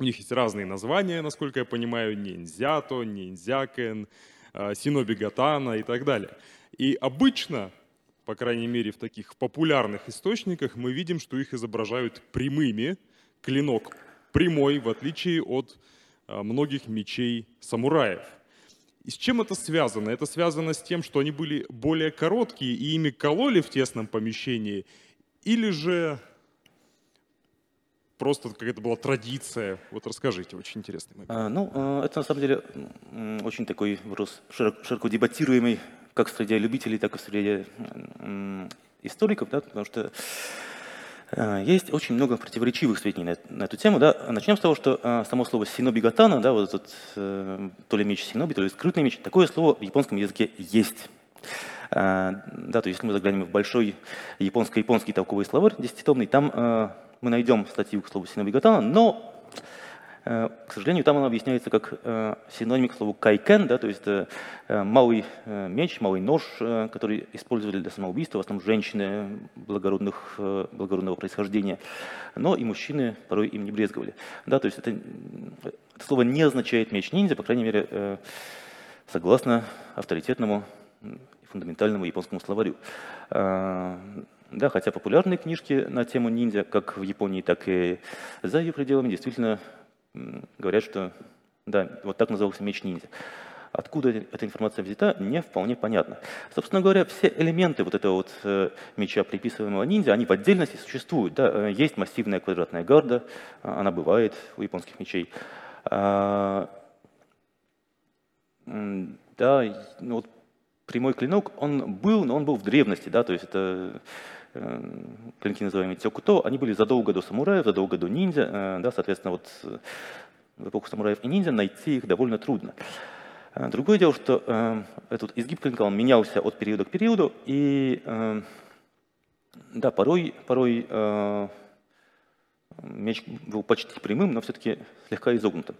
У них есть разные названия, насколько я понимаю, ниндзято, ниндзякен, а, синобигатана и так далее. И обычно, по крайней мере в таких популярных источниках, мы видим, что их изображают прямыми, клинок прямой, в отличие от а, многих мечей самураев. И с чем это связано? Это связано с тем, что они были более короткие и ими кололи в тесном помещении, или же просто какая-то была традиция? Вот расскажите, очень интересный момент. А, ну, а, это на самом деле очень такой вопрос широко, широко дебатируемый как среди любителей, так и среди историков, да, потому что а, есть очень много противоречивых сведений на, эту тему. Да. Начнем с того, что а, само слово синобигатана, да, вот этот э, то ли меч синоби, то ли скрытный меч, такое слово в японском языке есть. Да, то есть если мы заглянем в большой японско-японский толковый словарь десятитомный, там мы найдем статью к слову синобигатана, но Э, к сожалению, там он объясняется как э, синоним к слову кайкен, да, то есть э, малый меч, малый нож, который использовали для самоубийства, в основном женщины благородных, благородного происхождения, но и мужчины порой им не брезговали. Да, то есть это, это слово не означает меч ниндзя, по крайней мере, согласно авторитетному фундаментальному японскому словарю. Да, хотя популярные книжки на тему ниндзя, как в Японии, так и за ее пределами, действительно говорят, что да, вот так назывался меч ниндзя. Откуда эта информация взята, не вполне понятно. Собственно говоря, все элементы вот этого вот э, меча, приписываемого ниндзя, они в отдельности существуют. Да? Э, есть массивная квадратная гарда, а, она бывает у японских мечей. А, да, ну вот прямой клинок, он был, но он был в древности, да, то есть это клинки, называемые тёкуто, они были задолго до самураев, задолго до ниндзя, э, да, соответственно, вот э, в эпоху самураев и ниндзя найти их довольно трудно. Другое дело, что э, этот изгиб клинка он менялся от периода к периоду, и э, да, порой, порой э, меч был почти прямым, но все-таки слегка изогнутым.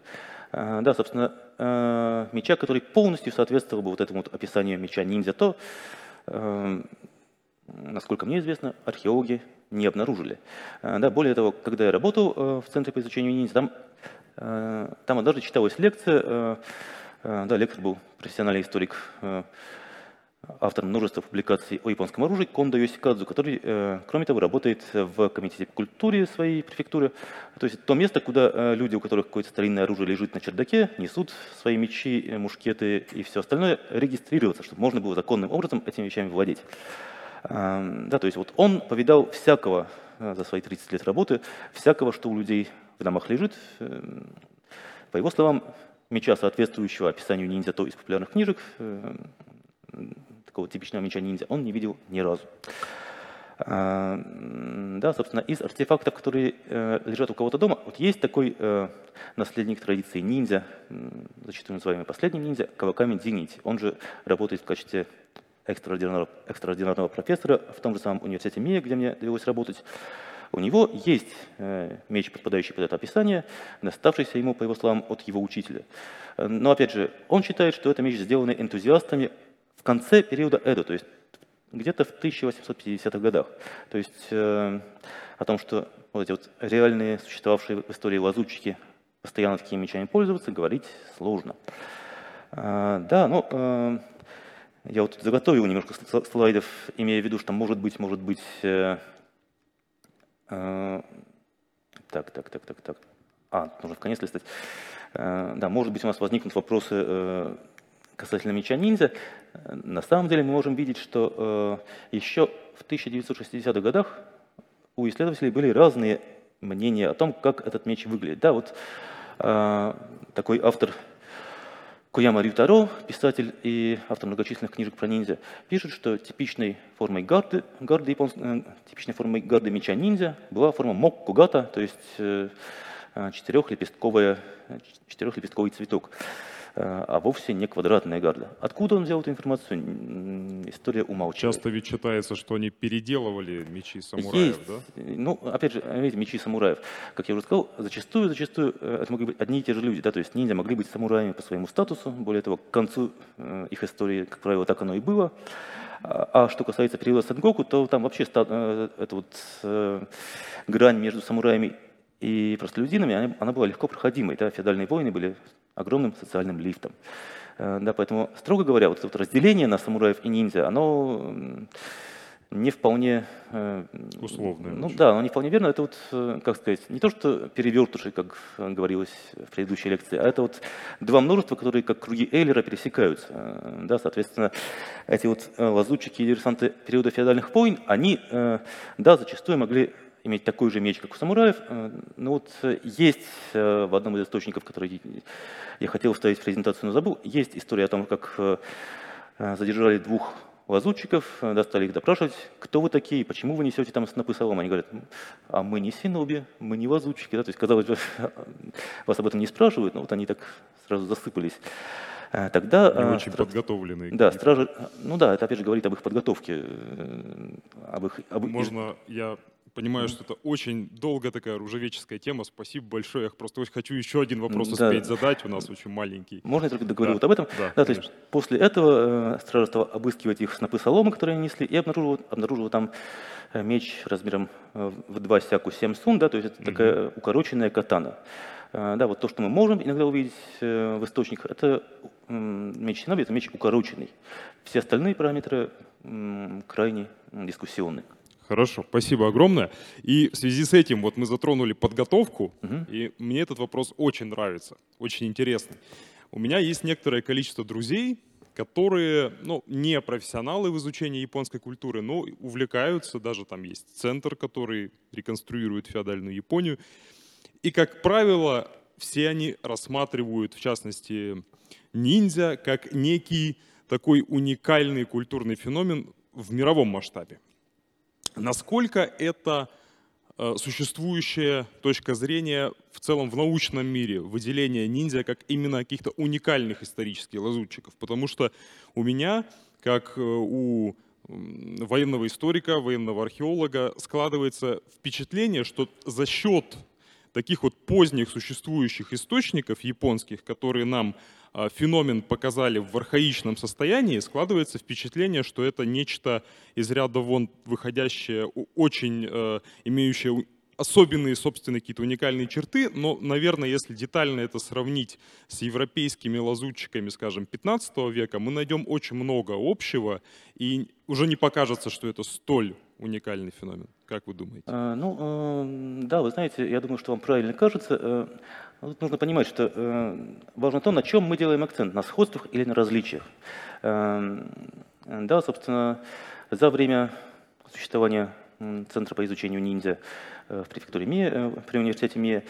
Э, да, собственно, э, меча, который полностью соответствовал бы вот этому вот описанию меча ниндзя, то э, насколько мне известно, археологи не обнаружили. Э, да, более того, когда я работал э, в Центре по изучению ниндзя, там, э, там однажды читалась лекция, да, лектор был профессиональный историк, автор множества публикаций о японском оружии Кондо Йосикадзу, который, кроме того, работает в комитете по культуре своей префектуры. То есть то место, куда люди, у которых какое-то старинное оружие лежит на чердаке, несут свои мечи, мушкеты и все остальное, регистрироваться, чтобы можно было законным образом этими вещами владеть. Да, то есть вот он повидал всякого э, за свои 30 лет работы, всякого, что у людей в домах лежит. Эм, по его словам, меча, соответствующего описанию ниндзя, то из популярных книжек, э, такого типичного меча ниндзя, он не видел ни разу. Да, собственно, из артефактов, которые э, лежат у кого-то дома, вот есть такой наследник традиции ниндзя, зачастую называемый последний ниндзя, Каваками Дзинити. Он же работает в качестве экстраординарного, экстраординарного профессора в том же самом университете МИА, где мне довелось работать. У него есть э, меч, подпадающий под это описание, доставшийся ему, по его словам, от его учителя. Но, опять же, он считает, что это меч, сделанный энтузиастами в конце периода Эдо, то есть где-то в 1850-х годах. То есть э, о том, что вот эти вот реальные, существовавшие в истории лазутчики постоянно такими мечами пользоваться, говорить сложно. А, да, ну, э, я вот заготовил немножко слайдов, имея в виду, что может быть, может быть... Э, э, так, так, так, так, так. А, нужно в конец листать. Э, да, может быть, у нас возникнут вопросы э, касательно меча ниндзя. На самом деле мы можем видеть, что э, еще в 1960-х годах у исследователей были разные мнения о том, как этот меч выглядит. Да, вот э, такой автор Кояма Рютаро, писатель и автор многочисленных книжек про ниндзя, пишет, что типичной формой гарды, гарды японс... Э, типичной формой гарды меча ниндзя была форма моккугата, то есть э, четырехлепестковая, четырехлепестковый цветок. А вовсе не квадратная гарда. Откуда он взял эту информацию, история умалчивает. Часто ведь считается, что они переделывали мечи самураев, Есть. да? Ну, опять же, видите, мечи самураев, как я уже сказал, зачастую, зачастую э, это могли быть одни и те же люди, да, то есть ниндзя могли быть самураями по своему статусу, более того, к концу э, их истории, как правило, так оно и было. А а что касается периода Сенгоку, то там вообще э, эта вот э, грань между самураями и простолюдинами, она, она была легко проходимой. Да? Феодальные войны были огромным социальным лифтом. Э, Да, поэтому, строго говоря, вот это вот разделение на самураев и ниндзя, оно не вполне... э, Условное Ну очень. да, оно не вполне верно. Это вот, э, как сказать, не то, что перевертыши, как говорилось в предыдущей лекции, а это вот два множества, которые как круги Эйлера пересекаются. Да, соответственно, эти вот лазутчики и диверсанты периода феодальных войн, они, да, зачастую могли иметь такой же меч, как у самураев. э, Но вот э, есть э, в одном из источников, который я хотел вставить в презентацию, но забыл, есть история о том, как задержали двух лазутчиков, э, да, стали их допрашивать, кто вы такие, почему вы несете там снопы соломы. Они говорят, «М, а мы не синоби, мы не лазутчики. Да? То есть, казалось бы, вас об этом не спрашивают, но вот они так сразу засыпались. Тогда Не очень стра- подготовленные. да, стражи, ну да, это опять же говорит об их подготовке, об их, об Можно я понимаю, что это очень долгая такая оружевеческая тема. Спасибо большое. Я просто очень хочу еще один вопрос Да. успеть задать. У нас очень маленький. Можно я только договорю Да, вот об этом? да, то есть конечно. после этого э, стража стала обыскивать их снопы соломы, которые они несли, и обнаружила, обнаружила там э, меч размером э, в два сяку 7 сун, да, то есть это такая укороченная катана. Э, Да, вот то, что мы можем иногда увидеть в источниках, это меч Синоби, это меч укороченный. Все остальные параметры крайне м, дискуссионны. Хорошо, спасибо огромное. И в связи с этим вот мы затронули подготовку, Мгм. и мне этот вопрос очень нравится, очень интересный. У меня есть некоторое количество друзей, которые, ну, не профессионалы в изучении японской культуры, но увлекаются, даже там есть центр, который реконструирует феодальную Японию. И, как правило, все они рассматривают, в частности, ниндзя как некий такой уникальный культурный феномен в мировом масштабе. Насколько это э, существующая точка зрения в целом в научном мире, выделение ниндзя как именно каких-то уникальных исторических лазутчиков? Потому что у меня, как э, у военного историка, военного археолога, складывается впечатление, что за счет таких вот поздних существующих источников японских, которые нам феномен показали в архаичном состоянии, складывается впечатление, что это нечто из ряда вон выходящее, очень э, имеющее особенные собственные какие-то уникальные черты, но, наверное, если детально это сравнить с европейскими лазутчиками, скажем, 15 века, мы найдем очень много общего, и уже не покажется, что это столь уникальный феномен. Как вы думаете? Э, Ну, э, да, вы знаете, я думаю, что вам правильно кажется. Э, Тут нужно понимать, что э, важно то, на чем мы делаем акцент, на сходствах или на различиях. Э, Да, собственно, за время существования Центра по изучению ниндзя э, в префектуре МИЭ, э, при университете МИЭ,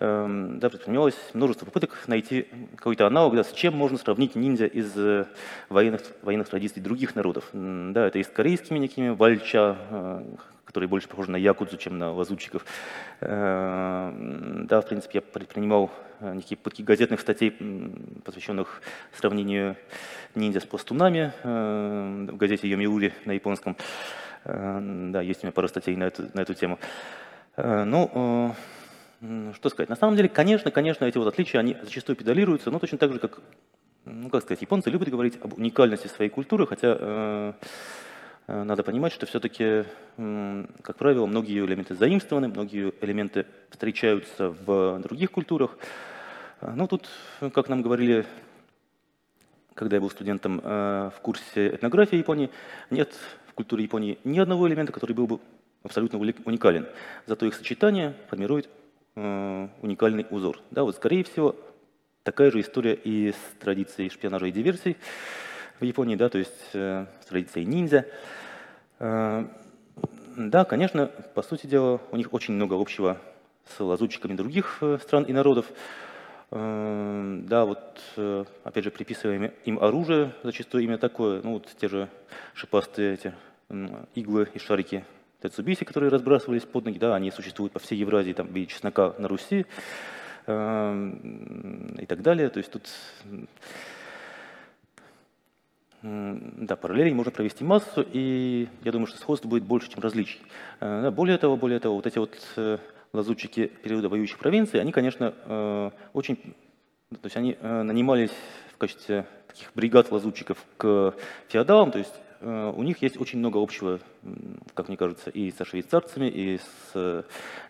э, да, предпринималось множество попыток найти какой-то аналог, да, с чем можно сравнить ниндзя из э, военных, военных традиций других народов. Да, это и с корейскими некими вальча, которые больше похожи на якудзу, чем на лазутчиков. Да, в принципе, я предпринимал некие попытки газетных статей, посвященных сравнению ниндзя с пластунами в газете Йомиури на японском. Э, Да, есть у меня пара статей на эту, на эту тему. Э, Ну, э, что сказать. На самом деле, конечно, конечно, эти вот отличия, они зачастую педалируются, но точно так же, как, ну, как сказать, японцы любят говорить об уникальности своей культуры, хотя надо понимать, что все-таки, как правило, многие элементы заимствованы, многие элементы встречаются в других культурах. Ну, тут, как нам говорили, когда я был студентом в курсе этнографии Японии, нет культуре Японии ни одного элемента, который был бы абсолютно уникален. Зато их сочетание формирует э, уникальный узор. Да, вот, скорее всего, такая же история и с традицией шпионажа и диверсий в Японии, да, то есть э, с традицией ниндзя. Э, да, конечно, по сути дела, у них очень много общего с лазутчиками других э, стран и народов. Э, Да, вот, э, опять же, приписываем им оружие, зачастую именно такое, ну, вот те же шипастые эти иглы и шарики Тецубиси, которые разбрасывались под ноги, да, они существуют по всей Евразии, там, в виде чеснока на Руси. и так далее. То есть тут да, параллелей можно провести массу, и я думаю, что сходство будет больше, чем различий. Да, более того, более того, вот эти вот лазутчики периода воюющих провинций, они, конечно, очень, то есть они нанимались в качестве таких бригад лазутчиков к феодалам, то есть Э, у них есть очень много общего, как мне кажется, и со швейцарцами, и с э,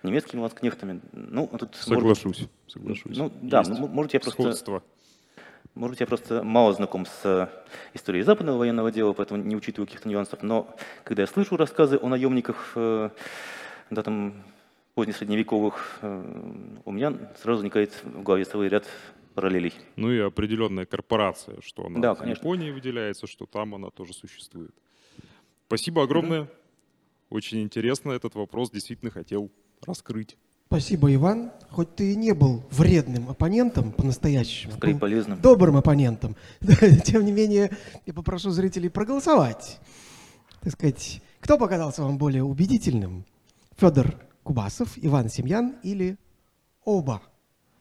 немецкими ланскнехтами. Ну, а тут, соглашусь, может, соглашусь. Ну, да, есть может, я просто... Сходство. Может, я просто мало знаком с э, историей западного военного дела, поэтому не учитываю каких-то нюансов. Но когда я слышу рассказы о наемниках, да, там, позднесредневековых, у меня сразу возникает в голове целый ряд параллелей. Ну и определенная корпорация, что она да, в конечно. Японии выделяется, что там она тоже существует. Спасибо огромное. Да. Очень интересно этот вопрос, действительно хотел раскрыть. Спасибо, Иван. Хоть ты и не был вредным оппонентом по-настоящему. Скорее полезным. Добрым оппонентом. Тем не менее, я попрошу зрителей проголосовать. Так сказать, кто показался вам более убедительным? Федор Кубасов, Иван Семьян или оба?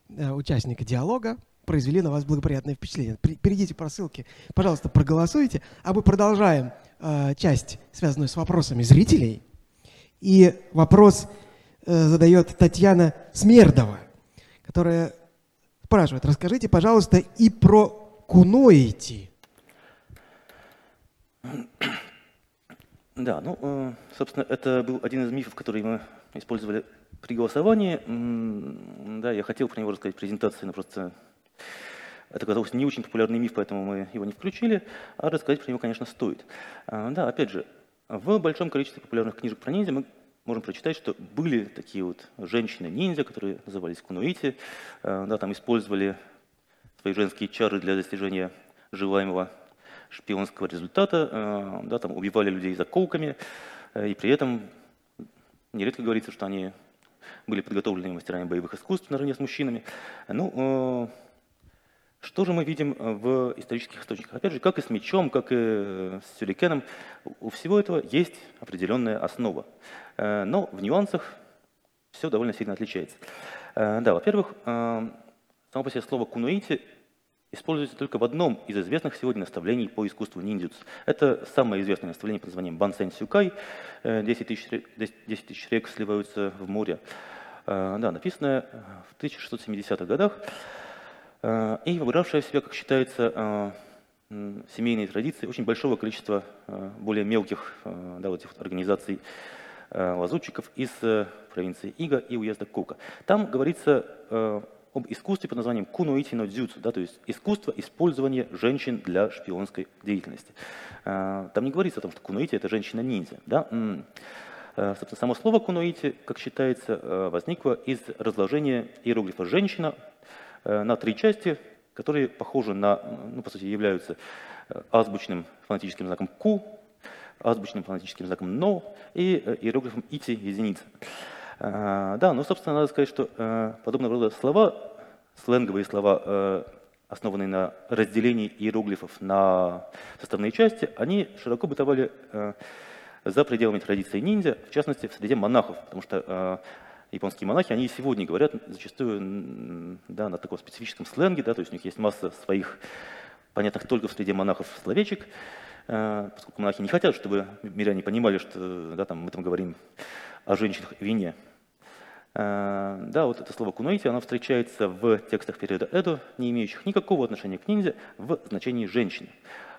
Э, участника диалога произвели на вас благоприятное впечатление. Перейдите по ссылке, пожалуйста, проголосуйте, а мы продолжаем э, часть, связанную с вопросами зрителей. И вопрос э, задает Татьяна Смердова, которая спрашивает, расскажите, пожалуйста, и про куноити. Да, ну, э, собственно, это был один из мифов, который мы использовали при голосовании, да, я хотел про него рассказать в презентации, но просто это оказался не очень популярный миф, поэтому мы его не включили, а рассказать про него, конечно, стоит. А, да, опять же, в большом количестве популярных книжек про ниндзя мы можем прочитать, что были такие вот женщины-ниндзя, которые назывались кунуити, а, да, там использовали свои женские чары для достижения желаемого шпионского результата, а, да, там убивали людей заколками, и при этом нередко говорится, что они были подготовлены мастерами боевых искусств наравне с мужчинами. Ну, э, что же мы видим э, в исторических источниках? Опять же, как и с мечом, как и э, с сюрикеном, у всего этого есть определенная основа. Но в нюансах все довольно сильно отличается. Да, во-первых, само по себе слово «кунуити» используется только в одном из известных сегодня наставлений по искусству ниндзюцу. Это самое известное наставление под названием Бансен Сюкай. 10 тысяч, 10 тысяч рек сливаются в море. Э, да, написанное в 1670-х годах э, и выбравшая в себя, как считается, э, семейные традиции очень большого количества более мелких да, вот этих организаций лазутчиков из провинции Ига и уезда Кука. Там говорится об искусстве под названием кунуити но дзюцу, да, то есть искусство использования женщин для шпионской деятельности. Там не говорится о том, что кунуити – это женщина-ниндзя. Да? Э, собственно, само слово кунуити, как считается, э, возникло из разложения иероглифа «женщина» э, на три части, которые похожи на, ну, по сути, являются азбучным фонетическим знаком «ку», азбучным фонетическим знаком «но» и иероглифом «ити» – единица. Да, но, собственно, надо сказать, что подобного рода слова, сленговые слова, основанные на разделении иероглифов на составные части, они широко бытовали за пределами традиции ниндзя, в частности, в среде монахов, потому что э, японские монахи, они и сегодня говорят зачастую да, на таком специфическом сленге, да, то есть у них есть масса своих понятных только в среде монахов словечек, э, поскольку монахи не хотят, чтобы миряне понимали, что да, там, мы там говорим о женщинах и вине. Э, да, вот это слово куноити, оно встречается в текстах периода Эдо, не имеющих никакого отношения к ниндзя, в значении женщины.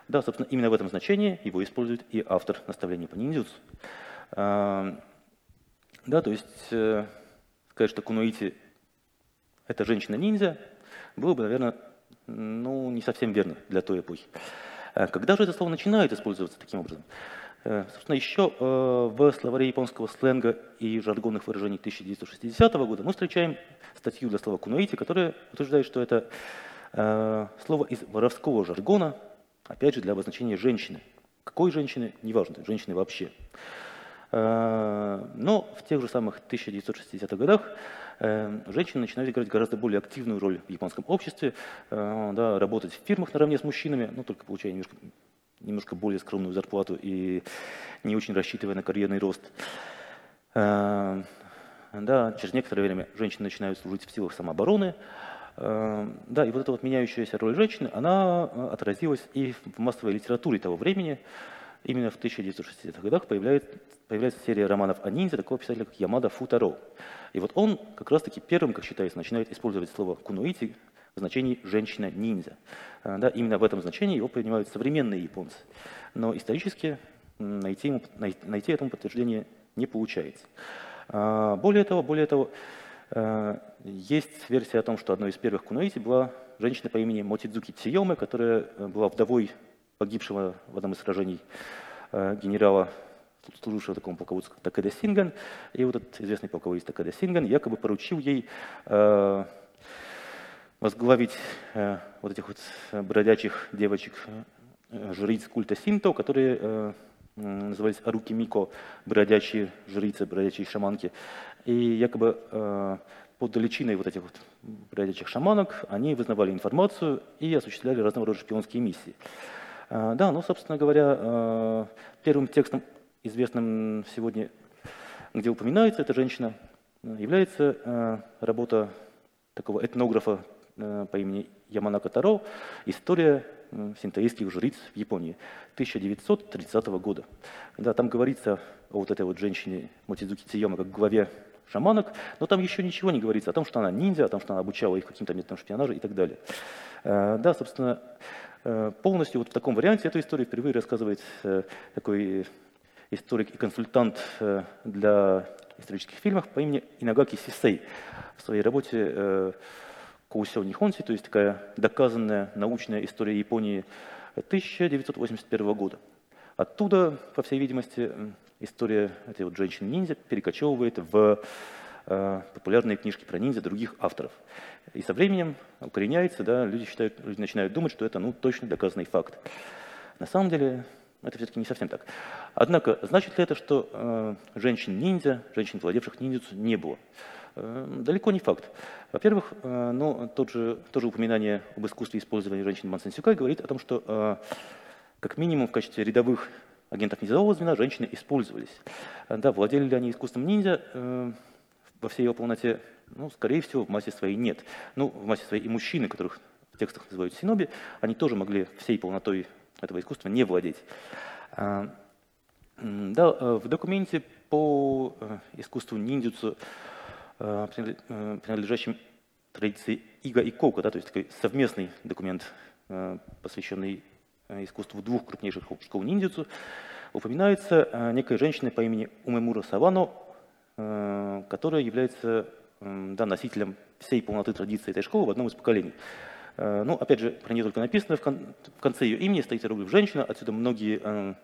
Да, собственно, именно в этом значении его использует и автор наставления по ниндзюцу. Да, то есть э, сказать, что кунуити – это женщина-ниндзя, было бы, наверное, ну, не совсем верно для той эпохи. Когда же это слово начинает использоваться таким образом? Э, собственно, еще э, в словаре японского сленга и жаргонных выражений 1960 года мы встречаем статью для слова кунуити, которая утверждает, что это слово из воровского жаргона, Опять же, для обозначения женщины. Какой женщины? Неважно, женщины вообще. Э, но в тех же самых 1960-х годах э, женщины начинают играть гораздо более активную роль в японском обществе, э, да, работать в фирмах наравне с мужчинами, ну, только получая немножко, немножко более скромную зарплату и не очень рассчитывая на карьерный рост. да, через некоторое время женщины начинают служить в силах самообороны, э, да, и вот эта вот меняющаяся роль женщины, она э, отразилась и в массовой литературе того времени. Именно в 1960-х годах появляется, появляется серия романов о ниндзя такого писателя, как Ямада Футаро. И вот он как раз-таки первым, как считается, начинает использовать слово «кунуити» в значении «женщина-ниндзя». Э, да, именно в этом значении его принимают современные японцы. Но исторически найти, ему, найти этому подтверждение не получается. А, более того, более того, э, есть версия о том, что одной из первых кунуити была женщина по имени Мотидзуки Циёме, которая э, была вдовой погибшего в одном из сражений генерала, служившего такому полководцу, как Такеда Синган. И вот этот известный полководец Такеда Синган якобы поручил ей возглавить вот этих вот бродячих девочек, жриц культа Синто, которые назывались Аруки Мико, бродячие жрицы, бродячие шаманки. И якобы э, под личиной вот этих вот бродячих шаманок они вызнавали информацию и осуществляли разного рода шпионские миссии. Э, да, ну, собственно говоря, э, первым текстом, известным сегодня, где упоминается эта женщина, является работа такого этнографа по имени Яманака Таро «История синтоистских жриц в Японии 1930 года. Да, там говорится о вот этой вот женщине Мотидзуки Циёма как главе шаманок, но там еще ничего не говорится о том, что она ниндзя, о том, что она обучала их каким-то методам шпионажа и так далее. Э, да, собственно, э, полностью вот в таком варианте эту историю впервые рассказывает э, такой историк и консультант для исторических фильмов по имени Инагаки Сисей в своей работе Коусё Нихонси, то есть такая доказанная научная история Японии 1981 года. Оттуда, по всей видимости, история этой вот женщины-ниндзя перекочевывает в э, популярные книжки про ниндзя других авторов. И со временем укореняется, да, люди, считают, люди начинают думать, что это ну, точно доказанный факт. На самом деле это все-таки не совсем так. Однако, значит ли это, что э, женщин-ниндзя, женщин, владевших ниндзюцу, не было? Э, далеко не факт. Во-первых, э, ну, тот же, тоже упоминание об искусстве использования женщин Мансен Сюкай говорит о том, что э, как минимум в качестве рядовых агентов низового звена женщины использовались. Да, владели ли они искусством ниндзя во всей его полноте? Ну, скорее всего, в массе своей нет. Ну, в массе своей и мужчины, которых в текстах называют синоби, они тоже могли всей полнотой этого искусства не владеть. Да, в документе по искусству ниндзюцу Э, э, принадлежащим традиции Ига и Коука, да, то есть такой совместный документ, э, посвященный искусству двух крупнейших школ ниндзюцу, упоминается некая женщина по имени Умемура Савано, которая является да, носителем всей полноты традиции этой школы в одном из поколений. Ну, опять же, про нее только написано, в, конце ее имени стоит иероглиф женщина, отсюда многие,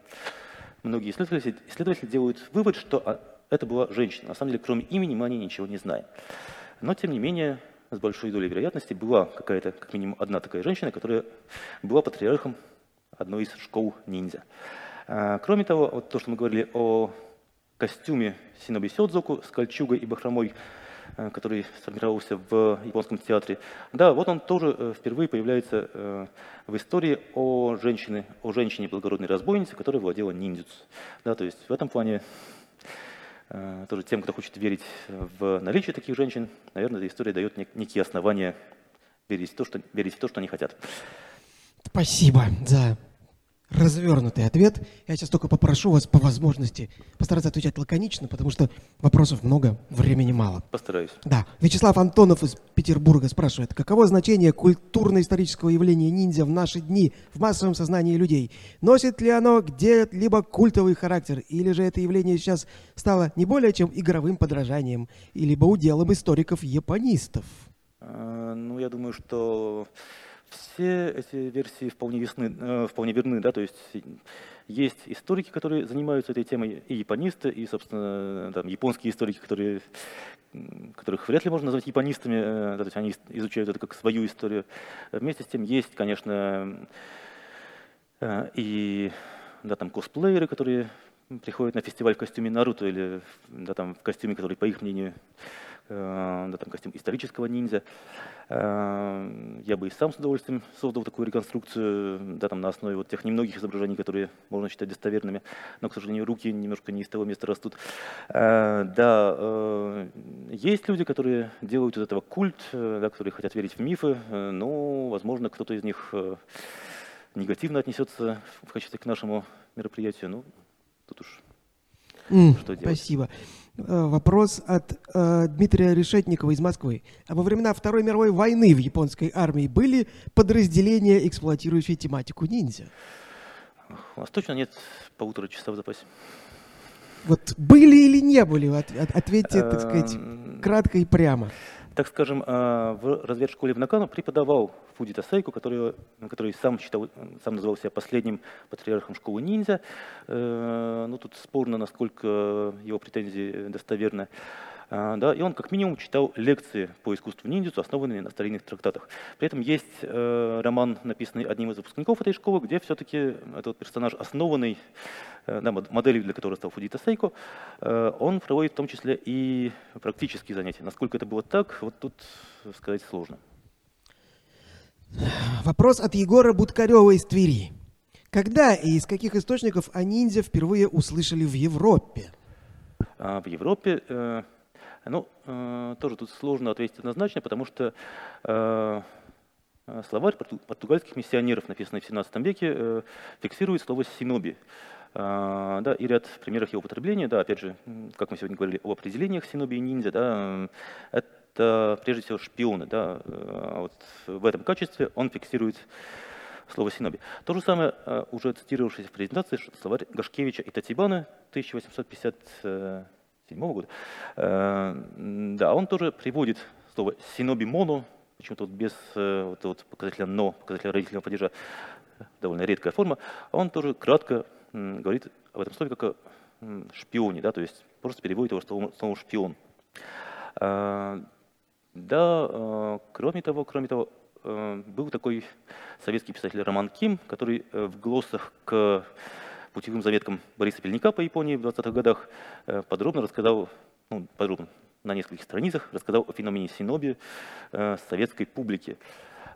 многие исследователи, исследователи делают вывод, что а, это была женщина. На самом деле, кроме имени мы о ней ничего не знаем. Но, тем не менее, с большой долей вероятности была какая-то, как минимум, одна такая женщина, которая была патриархом одной из школ ниндзя. А, кроме того, вот то, что мы говорили о костюме Синоби Сёдзоку с кольчугой и бахромой, э, который сформировался в японском театре. Да, вот он тоже э, впервые появляется э, в истории о женщине, о женщине благородной разбойнице, которая владела ниндзюцу. Да, то есть в этом плане тоже тем, кто хочет верить в наличие таких женщин, наверное, эта история дает некие основания верить в то, что, верить в то, что они хотят. Спасибо за развернутый ответ. Я сейчас только попрошу вас по возможности постараться отвечать лаконично, потому что вопросов много, времени мало. Постараюсь. Да. Вячеслав Антонов из Петербурга спрашивает, каково значение культурно-исторического явления ниндзя в наши дни в массовом сознании людей? Носит ли оно где-либо культовый характер, или же это явление сейчас стало не более чем игровым подражанием, либо уделом историков-японистов? А, ну, я думаю, что все эти версии вполне, весны, э, вполне верны, да, то есть есть историки, которые занимаются этой темой, и японисты, и, собственно, там, японские историки, которые, которых вряд ли можно назвать японистами, э, да, то есть они изучают это как свою историю. Вместе с тем есть, конечно, э, и да, там, косплееры, которые приходят на фестиваль в костюме Наруто или да, там, в костюме, который, по их мнению, да, там костюм исторического ниндзя. Э, я бы и сам с удовольствием создал такую реконструкцию, да, там на основе вот тех немногих изображений, которые можно считать достоверными, но, к сожалению, руки немножко не из того места растут. Э, да, есть люди, которые делают из этого культ, да, которые хотят верить в мифы, но, возможно, кто-то из них негативно отнесется в качестве к нашему мероприятию. Ну, тут уж Mm, что делать? Спасибо. Э, вопрос от э, Дмитрия Решетникова из Москвы. А во времена Второй мировой войны в японской армии были подразделения, эксплуатирующие тематику ниндзя? У нас точно нет полутора часа в запасе. Вот были или не были? Ответьте, так сказать, эм, кратко и прямо так скажем, э, в разведшколе в Накану преподавал Фудита Сайку, который, который сам, считал, сам называл себя последним патриархом школы ниндзя. Э, ну, тут спорно, насколько его претензии достоверны. А, да, и он как минимум читал лекции по искусству ниндзя, основанные на старинных трактатах. При этом есть э, роман, написанный одним из выпускников этой школы, где все-таки этот персонаж, основанный, э, да, моделью для которого стал Фудита Сейко, э, он проводит в том числе и практические занятия. Насколько это было так, вот тут сказать сложно. Вопрос от Егора Будкарева из Твери. Когда и из каких источников о ниндзя впервые услышали в Европе? А в Европе э, ну, э, тоже тут сложно ответить однозначно, потому что э, словарь португальских миссионеров, написанный в 17 веке, э, фиксирует слово «синоби». Э, да, и ряд примеров его употребления, да, опять же, как мы сегодня говорили об определениях синоби и ниндзя, да, это прежде всего шпионы, да, э, вот в этом качестве он фиксирует слово «синоби». То же самое э, уже цитировавшееся в презентации словарь Гашкевича и Татибана 1850 1997 года, э, да, он тоже приводит слово синоби моно, почему-то вот без э, вот, вот показателя но, показателя родительного падежа, довольно редкая форма, а он тоже кратко говорит об этом слове как о шпионе, да, то есть просто переводит его словом, словом шпион. А, да, кроме того, кроме того, был такой советский писатель Роман Ким, который в глоссах к путевым заметкам Бориса Пельника по Японии в 20-х годах э, подробно рассказал, ну, подробно, на нескольких страницах рассказал о феномене синоби э, советской публике.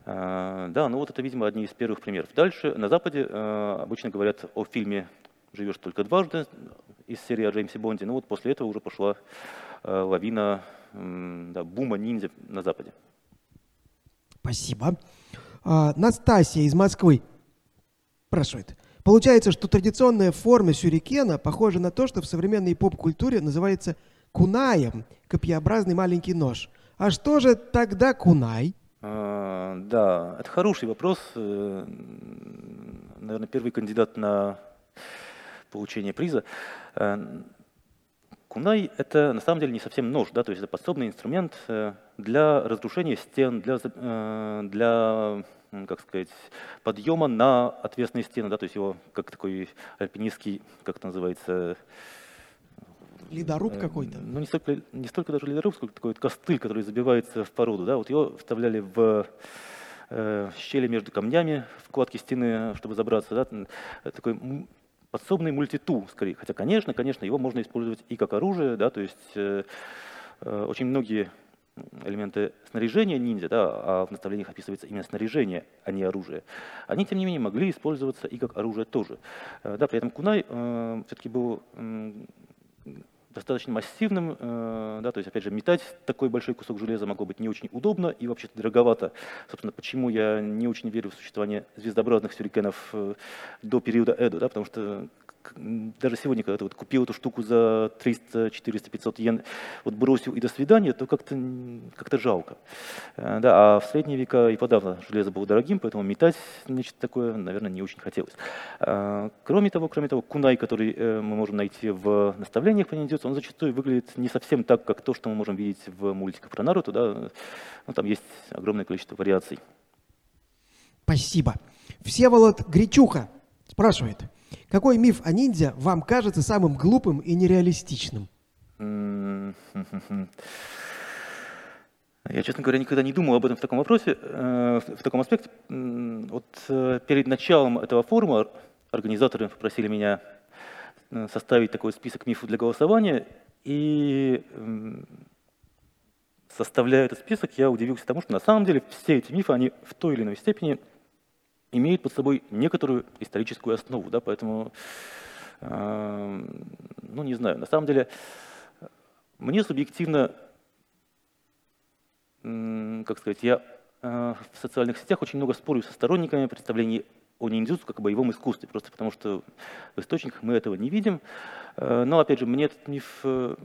Э, да, ну вот это, видимо, одни из первых примеров. Дальше на Западе обычно говорят о фильме «Живешь только дважды» из серии о Джеймсе Бонде. Ну вот после этого уже пошла лавина да, бума ниндзя на Западе. Спасибо. А, Настасья из Москвы спрашивает. Получается, что традиционная форма сюрикена похожа на то, что в современной поп-культуре называется кунаем, копьеобразный маленький нож. А что же тогда кунай? А, да, это хороший вопрос. Э, наверное, первый кандидат на получение приза. Э, кунай – это на самом деле не совсем нож, да, то есть это подсобный инструмент э, для разрушения стен, для, для как сказать, подъема на отвесные стены, да, то есть его как такой альпинистский, как это называется, Ледоруб э, какой-то? Ну, не столько, не столько даже ледоруб, сколько такой вот костыль, который забивается в породу. Да? Вот его вставляли в э, щели между камнями, в вкладки стены, чтобы забраться. Да? Такой подсобный мультитул, скорее. Хотя, конечно, конечно, его можно использовать и как оружие, да, то есть э, э, очень многие элементы снаряжения ниндзя, да, а в наставлениях описывается именно снаряжение, а не оружие, они, тем не менее, могли использоваться и как оружие тоже. Э, да, при этом кунай э, все-таки был достаточно массивным, э, да, то есть, опять же, метать такой большой кусок железа могло быть не очень удобно и вообще-то дороговато. Собственно, почему я не очень верю в существование звездообразных сюрикенов э, до периода Эду, да, потому что даже сегодня, когда ты вот купил эту штуку за 300, 400, 500 йен, вот бросил и до свидания, то как-то как жалко. Э, да, а в средние века и подавно железо было дорогим, поэтому метать нечто такое, наверное, не очень хотелось. Э, кроме того, кроме того, кунай, который э, мы можем найти в наставлениях по ниндзюцу, он зачастую выглядит не совсем так, как то, что мы можем видеть в мультиках про Наруто, да, ну, там есть огромное количество вариаций. Спасибо. Всеволод Гречуха спрашивает, какой миф о ниндзя вам кажется самым глупым и нереалистичным? Я, честно говоря, никогда не думал об этом в таком вопросе, э, в таком аспекте. Вот э, перед началом этого форума организаторы попросили меня э, составить такой список мифов для голосования, и составляя этот список, я удивился тому, что на самом деле все эти мифы, они в той или иной степени имеют под собой некоторую историческую основу, да, поэтому, э, ну, не знаю, на самом деле, мне субъективно, э, как сказать, я э, в социальных сетях очень много спорю со сторонниками представлений о ниндзюцу как о боевом искусстве, просто потому что в источниках мы этого не видим. Э, но, опять же, мне этот миф э,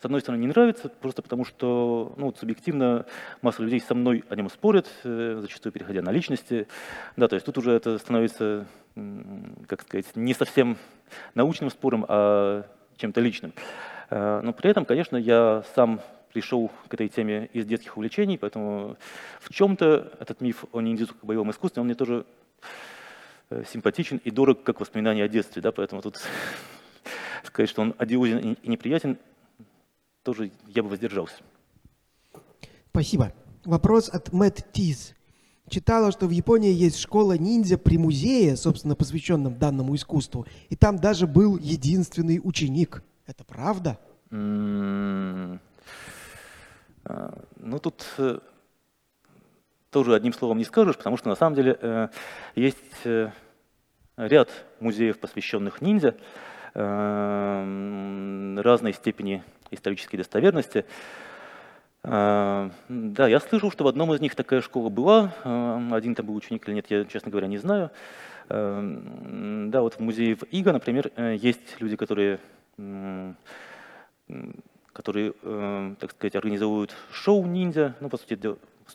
с одной стороны, не нравится, просто потому что ну, вот субъективно масса людей со мной о нем спорят, э, зачастую переходя на личности. Да, то есть тут уже это становится, как сказать, не совсем научным спором, а чем-то личным. Э, но при этом, конечно, я сам пришел к этой теме из детских увлечений, поэтому в чем-то этот миф о ниндзюцу как боевом искусстве, он мне тоже э, симпатичен и дорог, как воспоминание о детстве, да, поэтому тут сказать, что он одиозен и неприятен, тоже я бы воздержался. Спасибо. Вопрос от Мэтт Тиз. Читала, что в Японии есть школа ниндзя при музее, собственно, посвященном данному искусству, и там даже был единственный ученик. Это правда? Mm-hmm. Ну, тут э, тоже одним словом не скажешь, потому что на самом деле э, есть э, ряд музеев, посвященных ниндзя, разной степени исторической достоверности. А, да, я слышал, что в одном из них такая школа была. А, один там был ученик или нет, я, честно говоря, не знаю. А, да, вот в музее в Иго, например, э, есть люди, которые, которые э, так сказать, организовывают шоу ниндзя. Ну, по сути,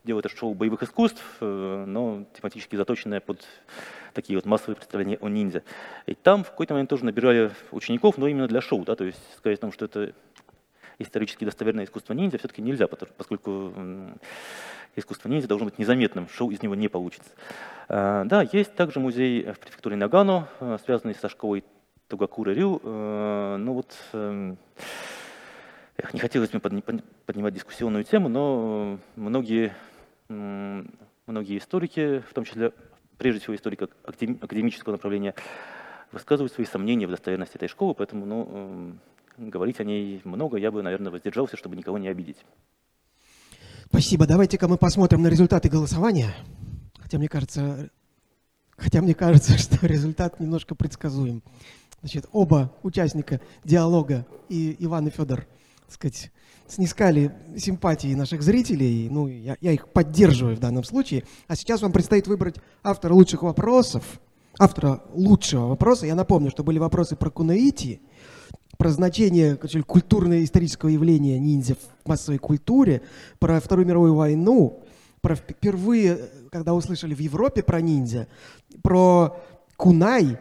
делают это шоу боевых искусств, э, но тематически заточенное под такие вот массовые представления о ниндзя. И там в какой-то момент тоже набирали учеников, но именно для шоу, да, то есть сказать о том, что это исторически достоверное искусство ниндзя все-таки нельзя, поскольку искусство ниндзя должно быть незаметным, шоу из него не получится. А, да, есть также музей в префектуре Нагано, а, связанный со школой Тогакура Рю. А, ну вот, эм, не хотелось мне поднимать дискуссионную тему, но многие, многие историки, в том числе, прежде всего историки академического направления, высказывают свои сомнения в достоверности этой школы, поэтому ну, эм, говорить о ней много, я бы, наверное, воздержался, чтобы никого не обидеть. Спасибо. Давайте-ка мы посмотрим на результаты голосования. Хотя мне кажется, хотя мне кажется, что результат немножко предсказуем. Значит, оба участника диалога, и Иван и Федор, так сказать, снискали симпатии наших зрителей. Ну, я, я их поддерживаю в данном случае. А сейчас вам предстоит выбрать автора лучших вопросов. Автора лучшего вопроса. Я напомню, что были вопросы про Кунаити – про значение культурно-исторического явления ниндзя в массовой культуре, про Вторую мировую войну, про впервые, когда услышали в Европе про ниндзя, про кунай,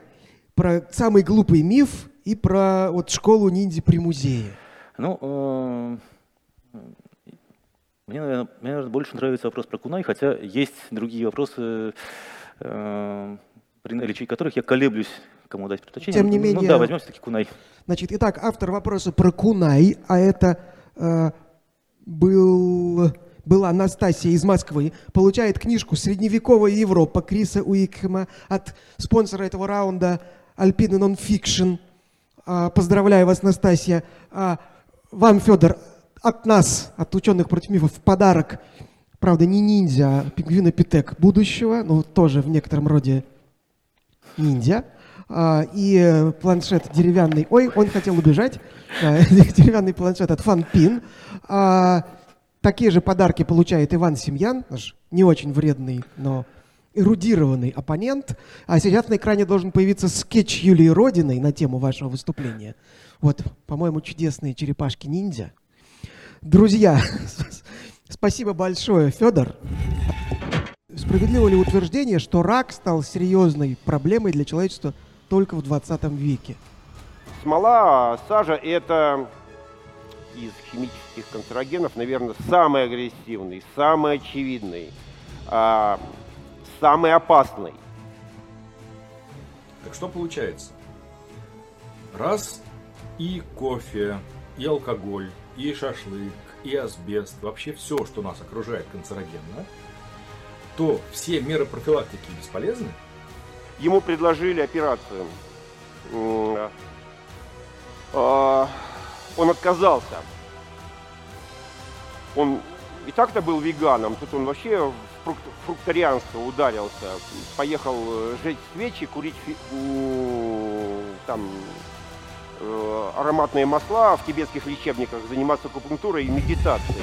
про самый глупый миф и про вот школу ниндзя при музее. Ну, э, мне, наверное, мне, наверное, больше нравится вопрос про кунай, хотя есть другие вопросы, э, при наличии которых я колеблюсь кому дать предпочтение. Тем не менее... Ну да, возьмем все-таки Кунай. Значит, итак, автор вопроса про Кунай, а это э, был, была Анастасия из Москвы, получает книжку «Средневековая Европа» Криса Уикхема от спонсора этого раунда Alpine Nonfiction. Э, поздравляю вас, Настасья. А, вам, Федор, от нас, от ученых против мифов, в подарок, правда, не ниндзя, а пингвинопитек будущего, но тоже в некотором роде ниндзя. А, и планшет деревянный. Ой, он хотел убежать. Деревянный планшет от Фанпин. А, такие же подарки получает Иван Семьян, наш не очень вредный, но эрудированный оппонент. А сейчас на экране должен появиться скетч Юлии Родиной на тему вашего выступления. Вот, по-моему, чудесные черепашки-ниндзя. Друзья, спасибо большое, Федор. Справедливо ли утверждение, что рак стал серьезной проблемой для человечества только в 20 веке. Смола, сажа – это из химических канцерогенов, наверное, самый агрессивный, самый очевидный, а, самый опасный. Так что получается? Раз и кофе, и алкоголь, и шашлык, и асбест, вообще все, что нас окружает канцерогенно, то все меры профилактики бесполезны – Ему предложили операцию. А, он отказался. он и так-то был веганом, тут он вообще в фрукт- фрукторианство ударился. Поехал э, жечь свечи, курить там э, ароматные масла в тибетских лечебниках, заниматься акупунктурой и медитацией.